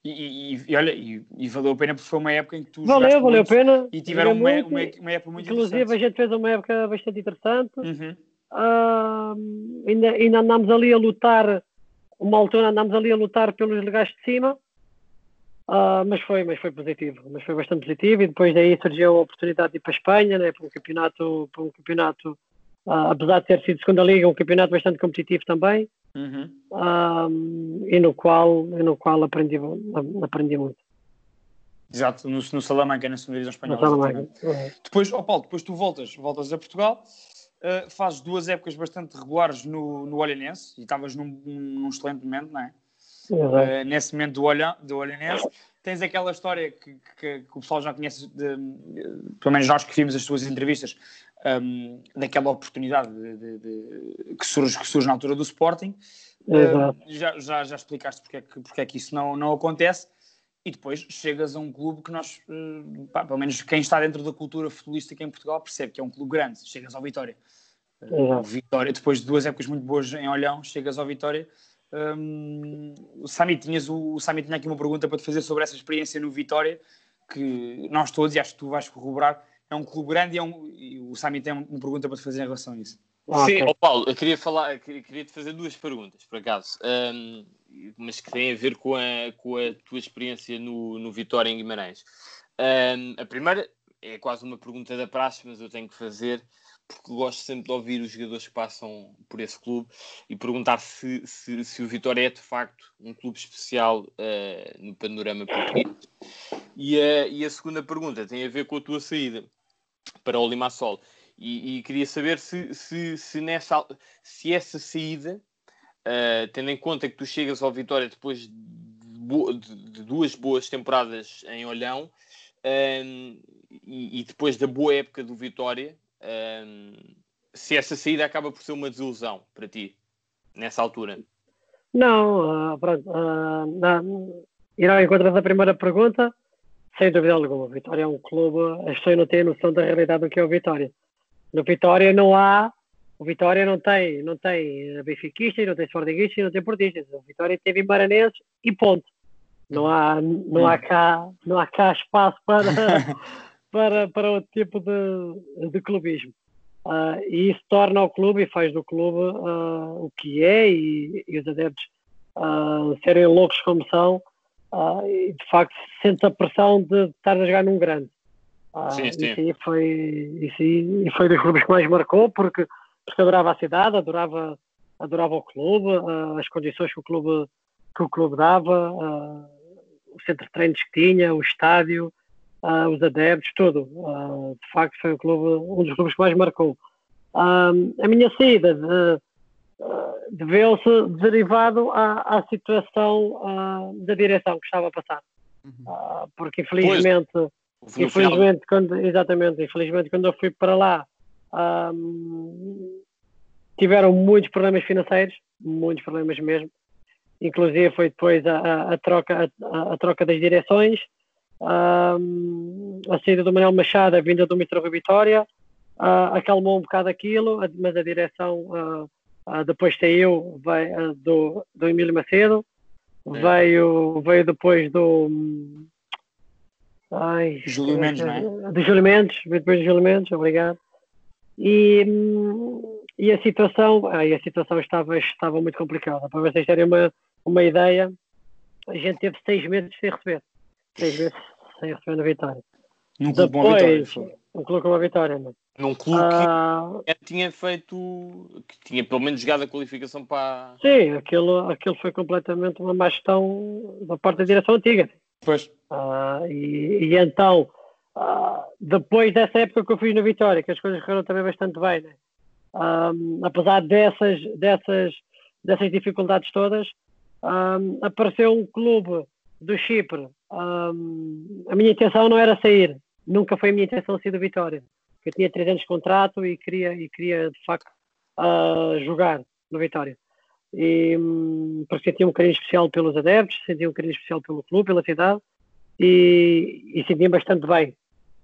E, e, e, olha, e, e, valeu a pena porque foi uma época em que tu valeu, valeu a pena e tiveram uma, muito, uma, uma, época muito inclusive a gente fez uma época bastante interessante uhum. uh, ainda, ainda andámos ali a lutar uma altura andámos ali a lutar pelos legais de cima Uh, mas foi, mas foi positivo, mas foi bastante positivo e depois daí surgiu a oportunidade de ir para a Espanha, né, para um campeonato, para um campeonato, uh, apesar de ter sido segunda liga, um campeonato bastante competitivo também, uhum. uh, e no qual, e no qual aprendi, aprendi muito. Exato, no, no Salamanca, na segunda divisão espanhola. Uhum. Depois, oh Paulo, depois tu voltas, voltas a Portugal, fazes duas épocas bastante regulares no, no Olhanense e estavas num, num excelente momento, não é? Uh, nesse momento do, olha, do Olhanense. Tens aquela história que, que, que, o pessoal já conhece, de, pelo menos nós que vimos as tuas entrevistas, um, daquela oportunidade de, de, que, surge, que surge na altura do Sporting. Uh, já, já, já explicaste porque é que, porque é que isso não, não acontece. E depois chegas a um clube que nós, uh, pá, pelo menos quem está dentro da cultura futebolística em Portugal, percebe que é um clube grande. Chegas ao Vitória. Uh, Vitória, depois de duas épocas muito boas em Olhão, chegas ao Vitória. Um, o Sami tinhas o, o Sami tinha aqui uma pergunta para te fazer sobre essa experiência no Vitória, que nós todos, e acho que tu vais corroborar, é um clube grande e, é um, e o Sami tem uma pergunta para te fazer em relação a isso. Ah, Sim, okay. oh Paulo, eu queria falar, queria te fazer duas perguntas, por acaso, um, mas que têm a ver com a, com a tua experiência no, no Vitória em Guimarães. Um, a primeira é quase uma pergunta da praxe, mas eu tenho que fazer porque gosto sempre de ouvir os jogadores que passam por esse clube e perguntar se, se, se o Vitória é de facto um clube especial uh, no panorama português. E a, e a segunda pergunta tem a ver com a tua saída para o Limassol. E, e queria saber se, se, se, nessa, se essa saída, uh, tendo em conta que tu chegas ao Vitória depois de, de, de duas boas temporadas em Olhão um, e, e, depois da boa época do Vitória, um, se essa saída acaba por ser uma desilusão para ti, nessa altura. Não, uh, pronto. Uh, não, ir ao encontro da primeira pergunta, sem dúvida alguma. O Vitória é um clube, as pessoas não têm noção da realidade do que é o Vitória. No Vitória não há, o Vitória não tem, não tem benfiquistas, não tem sportinguistas, não tem portistas. O Vitória teve maranenses e ponto. Não há, não há cá, não há cá espaço para, para, para outro tipo de, de clubismo. Uh, e isso torna o clube e faz do clube uh, o que é e, e os adeptos uh, serem loucos como são e de facto sente a pressão de estar a jogar num grande. sim, sim. Isso, aí foi, isso aí foi dos clubes que mais marcou porque, porque adorava a cidade, adorava, adorava o clube, as condições que o clube, que o clube dava, o centro de treinos que tinha, o estádio, uh, os adeptos, tudo. Uh, de facto, foi um, clube, um dos clubes que mais marcou. Uh, a minha saída de, deveu-se derivado à, à situação da direção que estava a passar. Uhum. porque infelizmente, pois, infelizmente quando, exatamente, infelizmente quando eu fui para lá tiveram muitos problemas financeiros, muitos problemas mesmo. Inclusive foi depois a, a, a troca, a, a, troca das direções, a saída do Manuel Machado, a vinda do Mitro Vitória, uh, acalmou um bocado aquilo, mas a direção uh, depois saiu veio, do, do Emílio Macedo, é. veio, veio depois do. Ai, Júlio Mendes, não é? Do Júlio Mendes, depois do Júlio Mendes, obrigado. E, e a situação, ai, a situação estava, estava muito complicada. Para vocês terem uma, uma ideia, a gente teve seis meses sem receber seis vezes sem receber na vitória. Num clube com uma vitória. Um clube com uma vitória, não. Num clube ah, que tinha feito, que tinha pelo menos jogado a qualificação para. Sim, aquilo, aquilo foi completamente uma má gestão da parte da direção antiga. Pois. Ah, e, e, então, ah, depois dessa época que eu fiz na Vitória, que as coisas correram também bastante bem, né? apesar dessas, dessas, dessas dificuldades todas, apareceu um clube do Chipre um, a minha intenção não era sair, nunca foi a minha intenção sair do Vitória. Eu tinha três anos de contrato e queria, e queria de facto uh, jogar no Vitória. E, um, porque sentia um carinho especial pelos adeptos, sentia um carinho especial pelo clube, pela cidade e, e sentia bastante bem.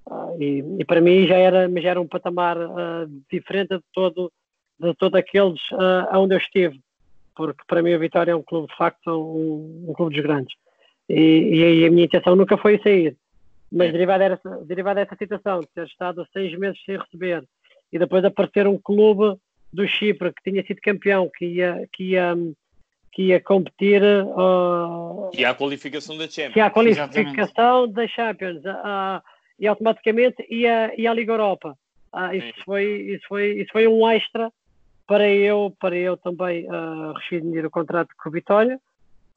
Uh, e, e, para mim já era, já era um patamar uh, diferente de todo de todos aqueles uh, onde eu estive, porque para mim a Vitória é um clube de facto um, um clube dos grandes. E, e a minha intenção nunca foi sair. Mas derivado dessa, derivado dessa situação, de ter estado seis meses sem receber e depois aparecer um clube do Chipre que tinha sido campeão, que ia, que ia, que ia competir. Uh, que há a qualificação da Champions. Que a qualificação da Champions. Uh, e automaticamente ia, ia à Liga Europa. Uh, isso, foi, isso, foi, isso foi um extra para eu, para eu também uh, rescindir o contrato com o Vitória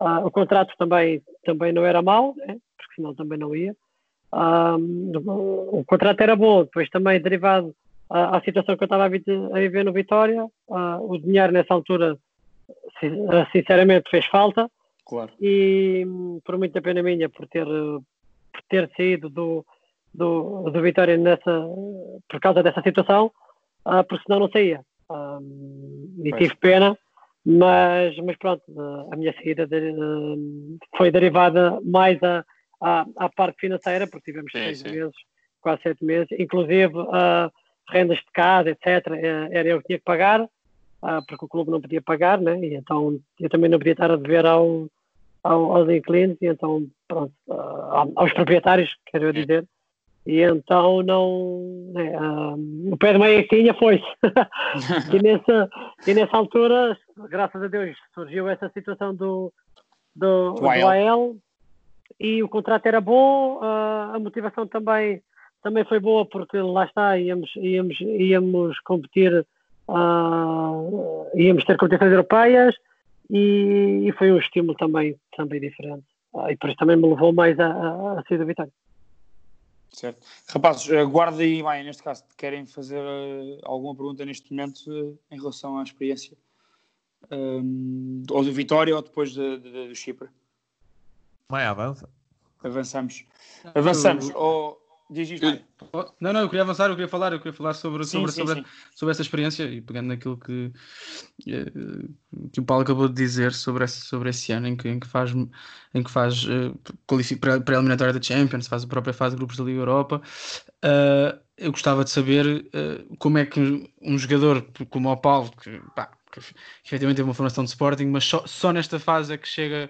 Uh, o contrato também, também não era mau, né? porque senão também não ia. o contrato era bom, depois também derivado à, à situação que eu estava a, viver no Vitória, o dinheiro nessa altura sinceramente fez falta. Claro. E por muita pena minha por ter, por ter saído do, do, do Vitória nessa, por causa dessa situação, porque senão não saía. e tive pena mas, mas pronto, a minha saída de, foi derivada mais à, à, à, parte financeira, porque tivemos sim, seis sim. meses, quase sete meses, inclusive uh, rendas de casa, etc., eh, era eu que tinha que pagar, uh, porque o clube não podia pagar, né? e então eu também não podia estar a dever ao, ao, aos inquilinos, e então, pronto, uh, aos proprietários, quero dizer, e então não. Né, uh, o pé de meia que tinha foi-se. e, nessa, e nessa altura, graças a Deus, surgiu essa situação do, do, do AL e o contrato era bom, uh, a motivação também, também foi boa, porque lá está, íamos, íamos, íamos competir, uh, íamos ter competições europeias e, e, foi um estímulo também, também diferente. e por isso também me levou mais a, a, a sair do Vitória. Certo. Rapazes, eh, guarda aí, Maia, neste caso, querem fazer uh, alguma pergunta neste momento uh, em relação à experiência? Um, ou do Vitória ou depois de, de, do Chipre? Maia, avança. Avançamos. Avançamos. Oh, Diz isto. Não, não, eu queria avançar, eu queria falar, eu queria falar sobre, sim, sobre, sim, sobre, sim. sobre essa experiência e pegando naquilo que, eh, que o Paulo acabou de dizer sobre esse, sobre esse ano em que, em que faz, em que faz uh, para a eliminatória da Champions, faz a própria fase de grupos da Liga Europa. Uh, eu gostava de saber uh, como é que um jogador como o Paulo, que, pá, que efetivamente teve uma formação de Sporting, mas só, só nesta fase é que chega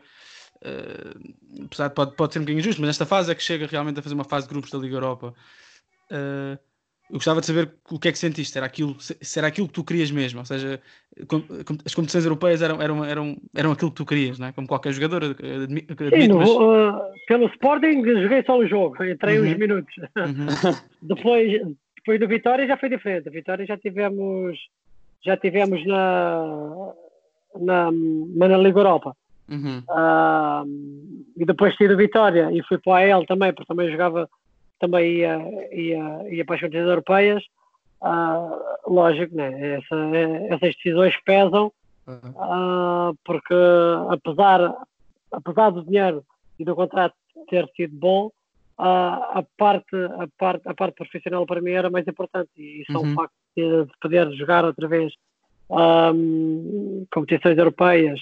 Uh, apesar de pode, pode ser um bocadinho injusto, mas nesta fase é que chega realmente a fazer uma fase de grupos da Liga Europa. Uh, eu gostava de saber o que é que sentiste. Era aquilo, será aquilo que tu querias mesmo? Ou seja, com, com, as competições europeias eram, eram, eram, eram aquilo que tu querias, não é? Como qualquer jogador. Admito, Sim, mas... uh, pelo Sporting joguei só um jogo, entrei uhum. uns minutos. Uhum. depois, depois do Vitória já foi diferente. A Vitória já tivemos, já tivemos na, na, na Liga Europa. Uhum. Uh, e depois saí do Vitória e fui para o AL também, porque também jogava, também ia, ia, ia para as competições europeias. Uh, lógico, né? Essa, essas decisões pesam, uhum. uh, porque apesar, apesar do dinheiro e do contrato ter sido bom, a, parte, a, parte, a parte profissional para mim era mais importante e só uhum. o facto de, de poder jogar outra vez um, competições europeias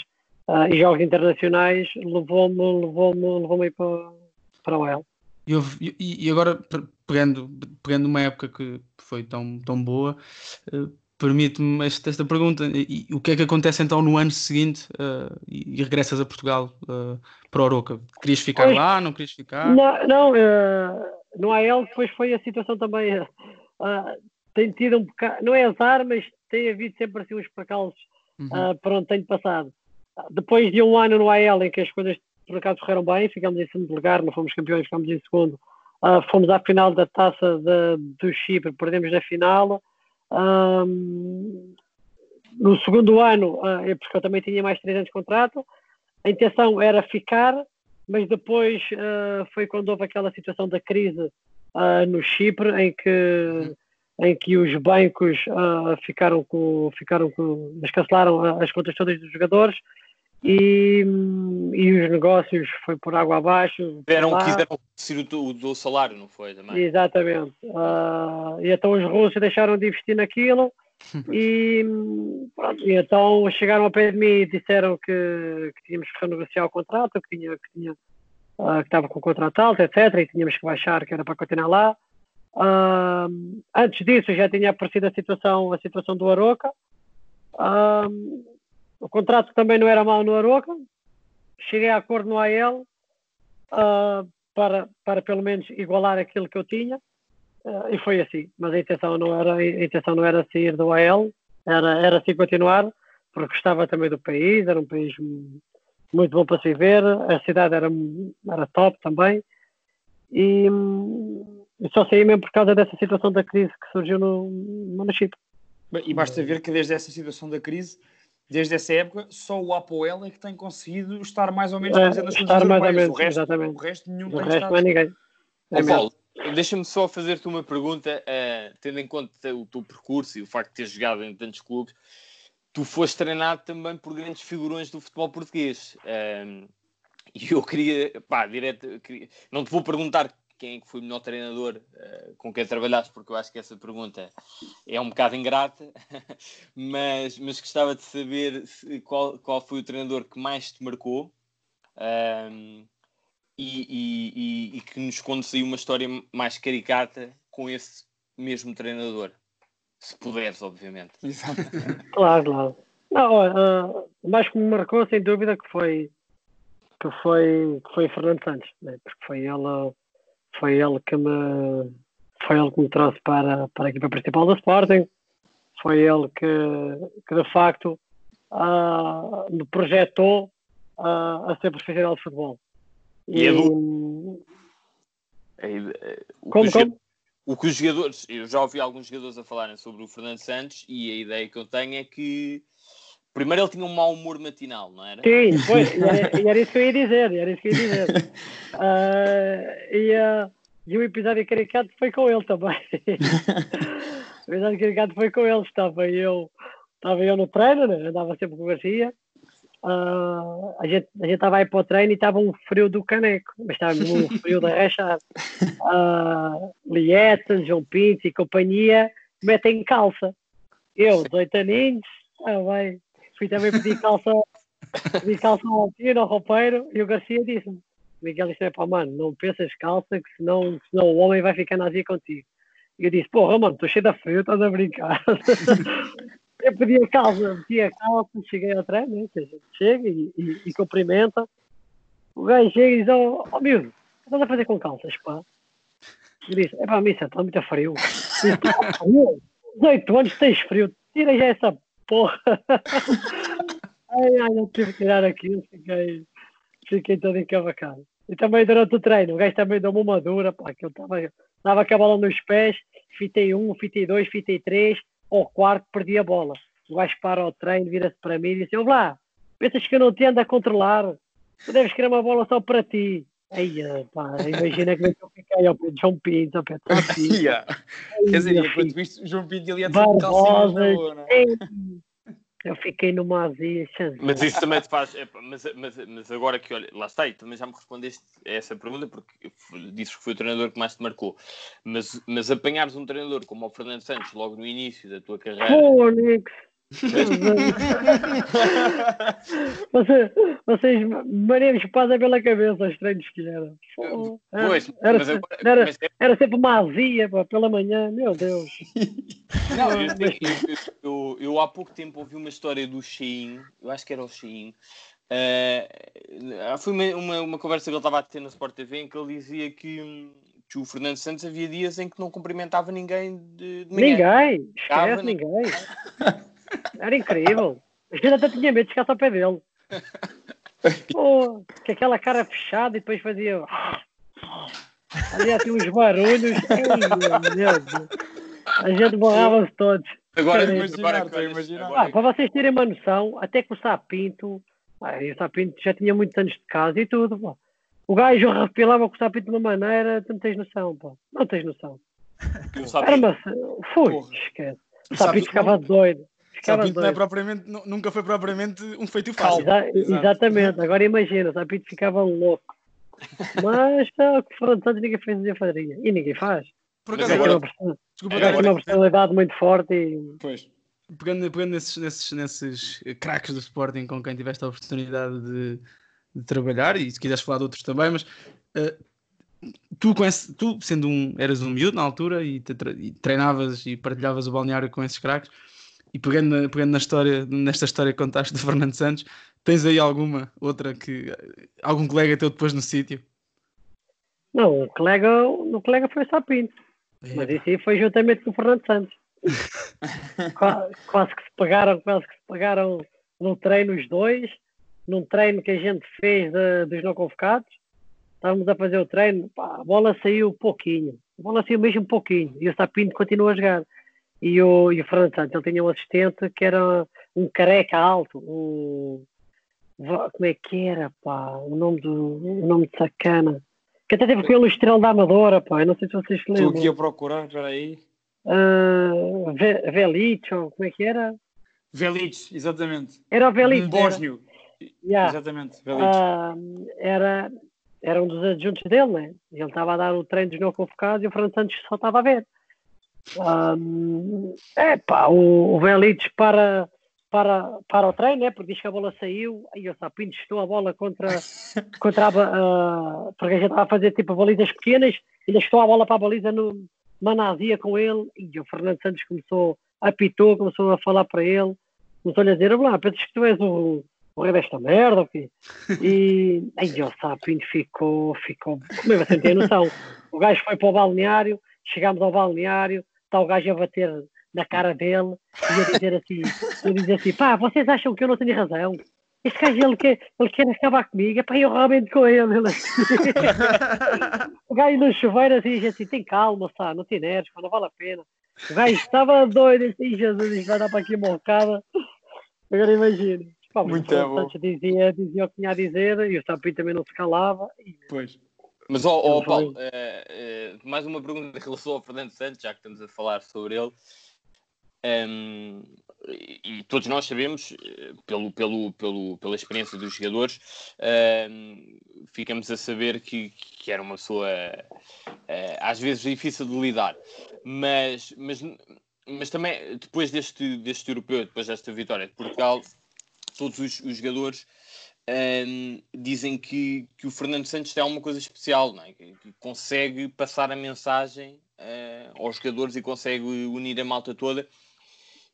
uh, e jogos internacionais levou-me levou-me levou-me para, para o El. E, e, agora, pegando, pegando uma época que foi tão, tão boa, uh, permite-me esta, esta pergunta: e, e, o que é que acontece então no ano seguinte uh, e, e, regressas a Portugal uh, para Oroca? Querias ficar pois, lá? Não querias ficar? Não, não no AL depois foi a situação também. tem tido um bocado, não é azar, mas tem havido sempre assim uns percalços uhum. por onde tenho passado. Depois de um ano no AL em que as coisas por acaso correram bem, ficamos em segundo lugar, não fomos campeões, ficamos em segundo. Uh, fomos à final da taça de, do Chipre, perdemos na final. Um, no segundo ano, uh, porque eu também tinha mais três anos de contrato, a intenção era ficar, mas depois uh, foi quando houve aquela situação da crise no Chipre, em que em que os bancos ficaram com, ficaram com, descancelaram as contas todas dos jogadores e, e os negócios foi por água abaixo. Tiveram, quiseram reduzir o, do salário, não foi? Também? Exatamente. Uh, e então os russos deixaram de investir naquilo e, pronto, e então chegaram ao pé de mim e disseram que, que tínhamos que renegociar o contrato, que, tinha, que, tinha, uh, que estava com o contrato alto, etc. E tínhamos que baixar, que era para continuar lá. Uh, antes disso já tinha aparecido a situação, a situação do Aroca. Uh, o contrato também não era mau no Aroca. Cheguei a acordo no AL uh, para, para pelo menos igualar aquilo que eu tinha. Ah, e foi assim. Mas a intenção não era, a intenção não era sair do AL, era, era assim continuar, porque gostava também do país, era um país muito bom para se viver, a cidade era, era top também. E, só saí mesmo por causa dessa situação da crise que surgiu no, Chipre. E basta ver que desde essa situação da crise, desde essa época, só o Apoel é que tem conseguido estar mais ou menos estar mais ou menos, o resto, exatamente. O resto nenhum o resto não é ninguém. É oh, Paulo, deixa-me só fazer-te uma pergunta, uh, tendo em conta o teu percurso e o facto de teres jogado em tantos clubes, tu foste treinado também por grandes figurões do futebol português. Uh, e eu queria, pá, direto, queria, não te vou perguntar quem é que foi o melhor treinador uh, com quem trabalhaste, porque eu acho que essa pergunta é um bocado ingrata, mas, mas gostava de saber se, qual, qual foi o treinador que mais te marcou um, e, e, e, e, que nos conte aí uma história mais caricata com esse mesmo treinador. Se puderes, obviamente. Exato. Claro, claro. Não, uh, o mais que me marcou, sem dúvida, que foi que foi, que foi Fernando Santos, né? porque foi ele, foi ele que me foi ele que me trouxe para, para a equipa principal do Sporting, foi ele que, que de facto uh, me projetou uh, a ser profissional de futebol. E, e é do... É, é, o, como, que como? o que os jogadores, eu já ouvi alguns jogadores a falarem sobre o Fernando Santos e a ideia que eu tenho é que primeiro ele tinha um mau humor matinal, não era? Sim, foi, e era, era isso que eu ia dizer, era isso que eu ia dizer. Uh, e, uh, e o episódio caricato foi com ele também. o episódio caricato foi com ele, estava eu, estava eu no treino, né? andava sempre com o Garcia. Uh, a gente a gente estava aí para o treino e estava um frio do caneco, mas estava um frio da rachar. Uh, Lieta, João Pinto e companhia metem calça. Eu, 18 aninhos, ah, vai. Fui também pedir calça, pedir calça ao tio, ao roupeiro, e o Garcia disse-me: Miguel, isto é para mano, não pensas calça, que senão, senão o homem vai ficar na contigo. E eu disse: Porra, mano, estou cheio de frio, estás a brincar. eu pedi a calça, pedi a calça, cheguei ao treino, né? chega e, e, e, cumprimenta. O gajo chega e diz: Ó oh, oh, miúdo, o que estás a fazer com calças, pá? Eu disse: É pá, missa, está muito frio. Disse, 18 anos tens frio, tira já essa porra. ai, ai, eu tive que tirar aquilo, fiquei, fiquei todo encavacado. E também durante o treino, o gajo também deu-me uma dura, pá, que eu estava com a bola nos pés, fitei um, fitei dois, fitei três, ao quarto perdi a bola. O gajo para o treino, vira-se para mim e diz: Ô lá, pensas que eu não te ando a controlar? Tu deves querer uma bola só para ti. Aí, pá, imagina que eu fiquei ao pé de João Pinto, ao pé de yeah. Quer dizer, enquanto visto, João Pinto ali a dizer calcinhas na não é? Eu fiquei numa azia. Mas isso também te faz. É, mas, mas, mas agora que olha, lá está, e também já me respondeste a essa pergunta, porque dizes que foi o treinador que mais te marcou. Mas, mas apanhares um treinador como o Fernando Santos logo no início da tua carreira. Fónix! Você, vocês maneiros passam pela cabeça os treinos que eram. Pois, era, mas agora, era, mas era, sempre uma azia pá, pela manhã, meu Deus. Não, eu, eu, eu, eu, há pouco tempo ouvi uma história do Shein, eu acho que era o Shein. Uh, foi uma, uma, uma, conversa que ele estava a ter na Sport TV em que ele dizia que, que o Fernando Santos havia dias em que não cumprimentava ninguém de, de manhã. Ninguém, esquece ninguém. Era incrível. A gente até tinha medo de ficar ao pé dele. Pô, que aquela cara fechada e depois fazia. Ali assim uns barulhos. Ei, meu Deus. A gente borrava-se todos. Agora, imaginar, agora, imaginar. Ah, para vocês terem uma noção, até que o Sapinto, ah, o Sapinto já tinha muitos anos de casa e tudo, pô. O gajo repilava com o Sapinto de uma maneira, tu não tens noção, pô. Não tens noção. Era uma... Foi, esquece. O Sapinto ficava doido. Sapinto não é propriamente, nunca foi propriamente um feito fácil. Exa exatamente, agora imagina, Sapinto ficava louco. Mas tá, o que foram tantos ninguém fez ninguém faria. E ninguém faz. Por acaso, agora, uma, desculpa, agora, uma personalidade muito forte e. Pois. Pegando, pegando nesses, nesses, nesses craques do Sporting com quem tiveste a oportunidade de, de trabalhar, e se quiseres falar de outros também, mas uh, tu, com esse, tu sendo um, eras um miúdo na altura e, te, e treinavas e partilhavas o balneário com esses craques, e pegando, na, pegando na história, nesta história que contaste de Fernando Santos, tens aí alguma outra que algum colega teu depois no sítio? Não, o colega, o colega foi só Pinto. É. Mas isso aí foi juntamente com o Fernando Santos. quase, quase, que se pegaram, quase que se pegaram no treino os dois, num treino que a gente fez de, dos não convocados. Estávamos a fazer o treino, pá, a bola saiu pouquinho, a bola saiu mesmo um pouquinho, e o Sapinto continua a jogar e o, e o Fernando Santos, ele tinha um assistente que era um careca alto, um, como é que era, pá, o nome, do, o nome de sacana, que até teve com ele o Estrela da Amadora, pá, eu não sei se vocês se lembram. Estou aqui a procurar, espera aí. Uh, ou como é que era? Velic, exatamente. Era o Velic. Um bósnio. Yeah. Exatamente, uh, era, era um dos adjuntos dele, né? Ele estava a dar o treino dos não convocados e o Fernando Santos só estava a ver. Um, é pá, o, o Velites para, para, para o treino, né? porque diz que a bola saiu e o Sapinto estou a bola contra, contra a, uh, porque a gente estava a fazer tipo balizas pequenas, ainda estou a bola para a baliza no Manazia com ele e o Fernando Santos começou apitou, começou a falar para ele, começou-lhe a dizer, lá, pensas que tu és o, o rei desta merda, ok? E aí o Sapinho ficou, ficou, como é que você tem noção? O gajo foi para o balneário, chegámos ao balneário, está o gajo a bater na cara dele e a dizer assim, a dizer assim, pá, vocês acham que eu não tenho razão? Este gajo, ele quer, ele quer acabar comigo, é pá, eu realmente com ele. ele assim. o gajo no chuveiro assim, diz assim, tem calma, sabe, não tem nervos, não vale a pena. O gajo estava doido, assim, Jesus, vai dar para aqui uma bocada. Agora imagina. Muito bom. Dizia, dizia o que tinha a dizer e o Sapinho também não se calava. E... Pois. Mas, ó, oh, oh, Paulo, uh, uh, mais uma pergunta em relação ao Fernando Santos, já que estamos a falar sobre ele. Um, e todos nós sabemos, eh, pelo, pelo, pelo, pela experiência dos jogadores, um, ficamos a saber que, que era uma pessoa uh, às vezes difícil de lidar. Mas, mas, mas também, depois deste, deste europeu, depois desta vitória de Portugal, todos os, os jogadores um, dizem que, que o Fernando Santos tem alguma coisa especial, é? que, que, consegue passar a mensagem uh, aos jogadores e consegue unir a malta toda.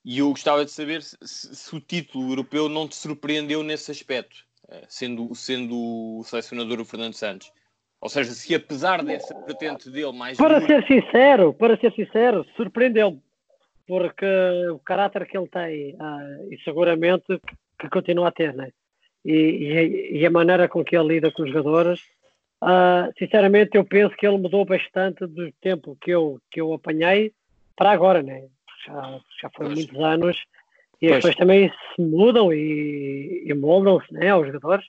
E eu gostava de saber se, se, o título europeu não te surpreendeu nesse aspecto, uh, sendo, sendo o selecionador o Fernando Santos. Ou seja, se apesar dessa vertente dele mais. Para duro... ser sincero, para ser sincero, surpreendeu-me. Porque o caráter que ele tem, uh, e seguramente que continua a ter, né? E, e, a maneira com que ele lida com os jogadores, uh, sinceramente eu penso que ele mudou bastante do tempo que eu, que eu apanhei para agora, né? Já, já foram muitos anos e as pessoas também se mudam e, e moldam-se né, aos jogadores.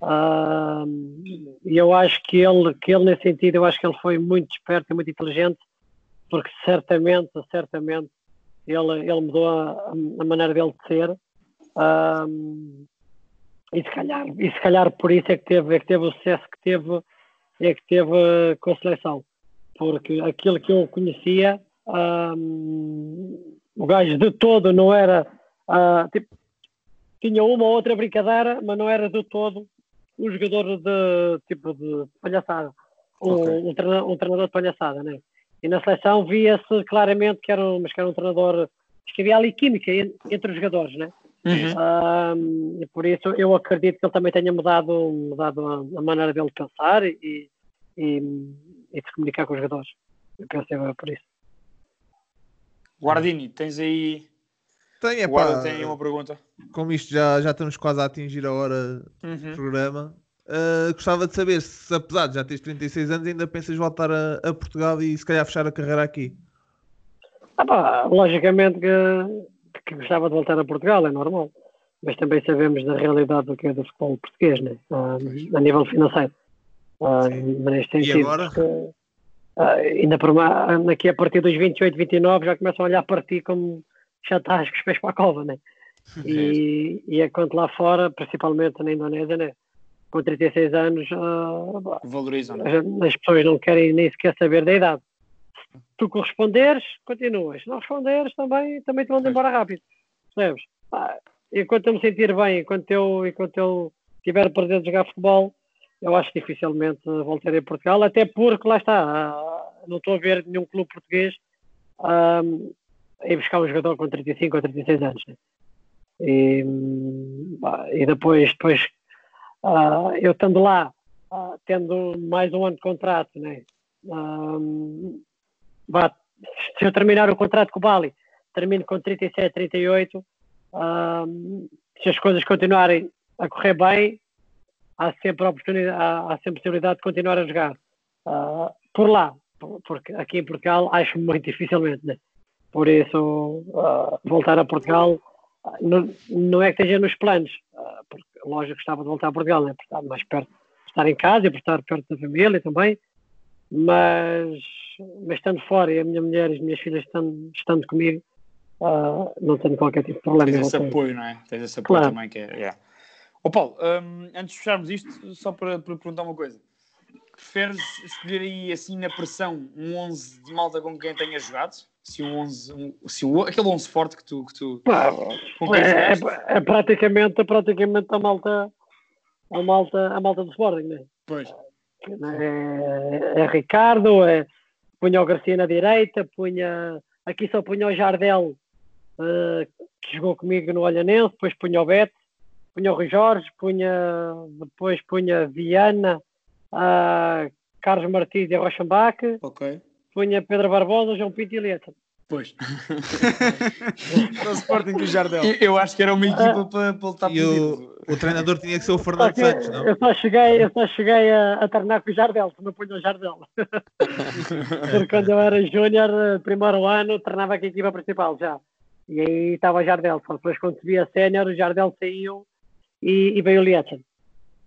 Uh, e eu acho que ele, que ele, nesse sentido, eu acho que ele foi muito esperto e muito inteligente, porque certamente, certamente, ele, ele mudou a, a maneira dele de ser. Um, e se calhar, e se calhar por isso é que teve, é que teve o sucesso que teve, é que teve com a seleção. Porque aquilo que eu conhecia, um, o gajo de todo não era uh, tipo, tinha uma ou outra brincadeira, mas não era de todo um jogador de tipo de palhaçada, um, okay. um, treinador, um treinador de palhaçada, né? E na seleção via-se claramente que era, um, mas que era um treinador, que havia ali química entre os jogadores, né? Uhum. e por isso eu acredito que ele também tenha mudado, mudado a, a maneira dele pensar e, e, e, de se comunicar com os jogadores. Eu é por isso. Guardini, tens aí. Tem, é Guarda, tem aí uma pergunta. Como isto já, já estamos quase a atingir a hora uhum. do programa, uh, gostava de saber se, apesar de já teres 36 anos, ainda pensas voltar a, a Portugal e se calhar fechar a carreira aqui. Ah, pá, logicamente que que gostava de voltar a Portugal, é normal. Mas também sabemos da realidade do que é do futebol português, né? Uh, a nível financeiro. Uh, mas sentido, e agora? Porque, uh, ainda por uma, aqui a partir dos 28, 29 já começam a olhar para ti como já estás com os pés para a cova, né? E, e é quanto lá fora, principalmente na Indonésia, né? Com 36 anos, uh, valorizam. Né? As pessoas não querem nem sequer saber da idade tu corresponderes, continuas. Se não responderes, também, também te vão embora rápido. Percebes? Ah, enquanto eu me sentir bem, enquanto eu, enquanto eu tiver o prazer de jogar futebol, eu acho que dificilmente voltarei a Portugal, até porque lá está, não estou a ver nenhum clube português um, ir buscar um jogador com 35 ou 36 anos. Né? E, e depois, depois uh, eu estando lá, uh, tendo mais um ano de contrato, né? Um, se eu terminar o contrato com o Bali, termino com 37, 38. Um, se as coisas continuarem a correr bem, há sempre a oportunidade, há, há sempre possibilidade de continuar a jogar. Uh, por lá, porque aqui em Portugal acho muito dificilmente, né? Por isso, uh, voltar a Portugal não, não é que esteja nos planos, uh, porque lógico gostava de voltar a Portugal, né? por estar mais perto, estar em casa e por estar perto da família também, mas mas estando fora e a minha mulher e as minhas filhas estando, estando comigo, uh, não tenho qualquer tipo de problema. Tens esse apoio, não é? Tens esse apoio claro. também que é. Yeah. Oh, Paulo, um, antes de fecharmos isto, só para, para, perguntar uma coisa. Preferes escolher aí assim na pressão um 11 de malta com quem tenhas jogado? Se um 11, um, se o, aquele 11 forte que tu. Que tu Pá, é, é, é, praticamente, é praticamente a malta, a malta, a malta do Sporting, não é? Pois. É, é Ricardo, é, punha o Garcia na direita, punha aqui só punha o Jardel uh, que jogou comigo no Olhanense, depois punha o Beto, punha o Rui Jorge, punha, depois punha Viana, uh, Carlos Martins e Rochenbach, Ok. punha Pedro Barbosa, João Pinto e Lieta. Pois. Para o Sporting do Jardel. Eu, eu acho que era uma equipa para, para ele estar E o, o treinador tinha que ser o Fernando que Santos, não? eu só cheguei, eu só cheguei a, a treinar com o Jardel, se não punha o Jardel. Porque quando eu era júnior, primeiro ano, treinava com a equipa principal já. E aí estava o Jardel. Só depois quando subia a sénior, o Jardel saiu e, e veio o Lietzen.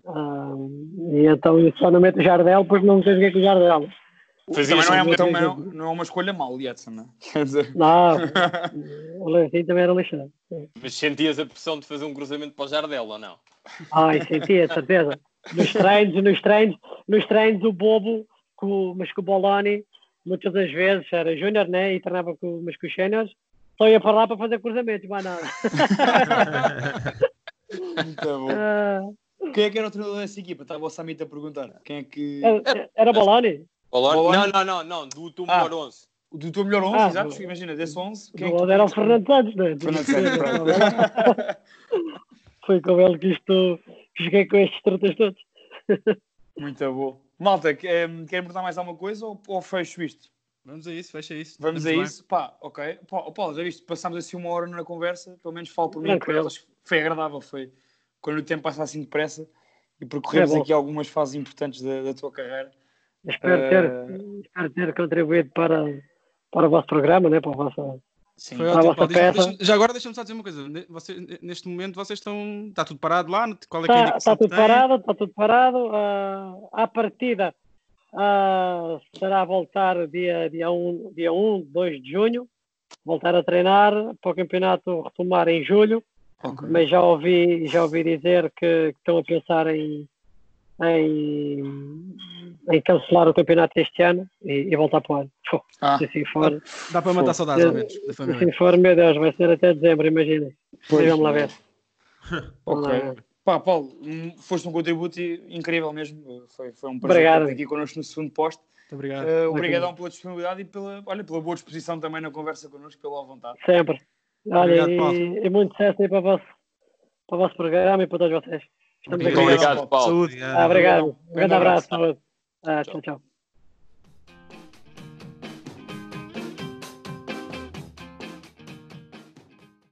Ah, e então eu só não meto o Jardel porque não sei joguei com o Jardel. Fazias Também não é, também não, não é uma escolha mal, o Jetson, não é? Dizer, Não, o também era lixado. Mas sentias a pressão de fazer um cruzamento para o Jardel ou não? Ai, sentia, certeza. Nos treinos, nos treinos, nos treinos o Bobo, com, mas com o Boloni, muitas das vezes era júnior, né? E treinava com, mas com os séniores, só ia para lá para fazer cruzamentos, mais nada. muito bom. Ah, Quem é que era o treinador dessa equipa? Estava o Samit a perguntar. Quem é que. era, era Boloni? Boloni? Não, não, não, não, do teu Ah. melhor 11. O do teu melhor 11, Ah, exato. do- Imagina, desse 11. O Quem é que- era o Fernando Santos, né? Fernando Santos. Foi com ele que isto, que joguei com estes trutas todos. Muito bom. Malta, em, querem perguntar mais alguma coisa ou, ou fecho isto? Vamos a isso, fecha isso. Vamos a bem. isso. Pá, ok. Pá, Paulo, já viste? Passámos assim uma hora na conversa. Pelo menos falo por mim. Por elas. Foi agradável. Foi quando o tempo passa assim depressa e percorremos É aqui algumas fases importantes da, da tua carreira. Espero ter, Eh, espero ter contribuído para, para o vosso programa, né? Para o vosso... Sim. Foi a vossa peça. deixa- já agora deixa-me só dizer uma coisa. Você, neste momento vocês estão. Está tudo parado lá? Qual é que é a Está, está tudo têm? parado, está tudo parado. ah, à partida ah, será voltar dia, dia 1, dia 1, 2 de junho, voltar a treinar para o campeonato retomar em julho, Ok. mas já ouvi, já ouvi dizer que, que estão a pensar em, em, em cancelar o campeonato este ano e, e voltar para o ano. Pô, Ah, Se assim for, Dá para matar saudades, ao menos, se assim for, meu Deus, vai ser até dezembro, imaginem. Pois. Vamos lá ver. ok. Pá, Paulo, foste um contributo incrível mesmo. Foi, foi um prazer Obrigado. ter aqui connosco no segundo posto. Muito obrigado. Uh, obrigadão pela disponibilidade e pela, olha, pela boa disposição também na conversa connosco, pela vontade. Sempre. Olha, Obrigado, Paulo. e, e muito sucesso aí para o, vosso, para o vosso programa e para todos vocês. Estamos Obrigado. aqui. Muito obrigado, Paulo. Saúde. Ah, obrigado. Um grande Grande abraço. abraço. Saúde. Ah, tchau, tchau.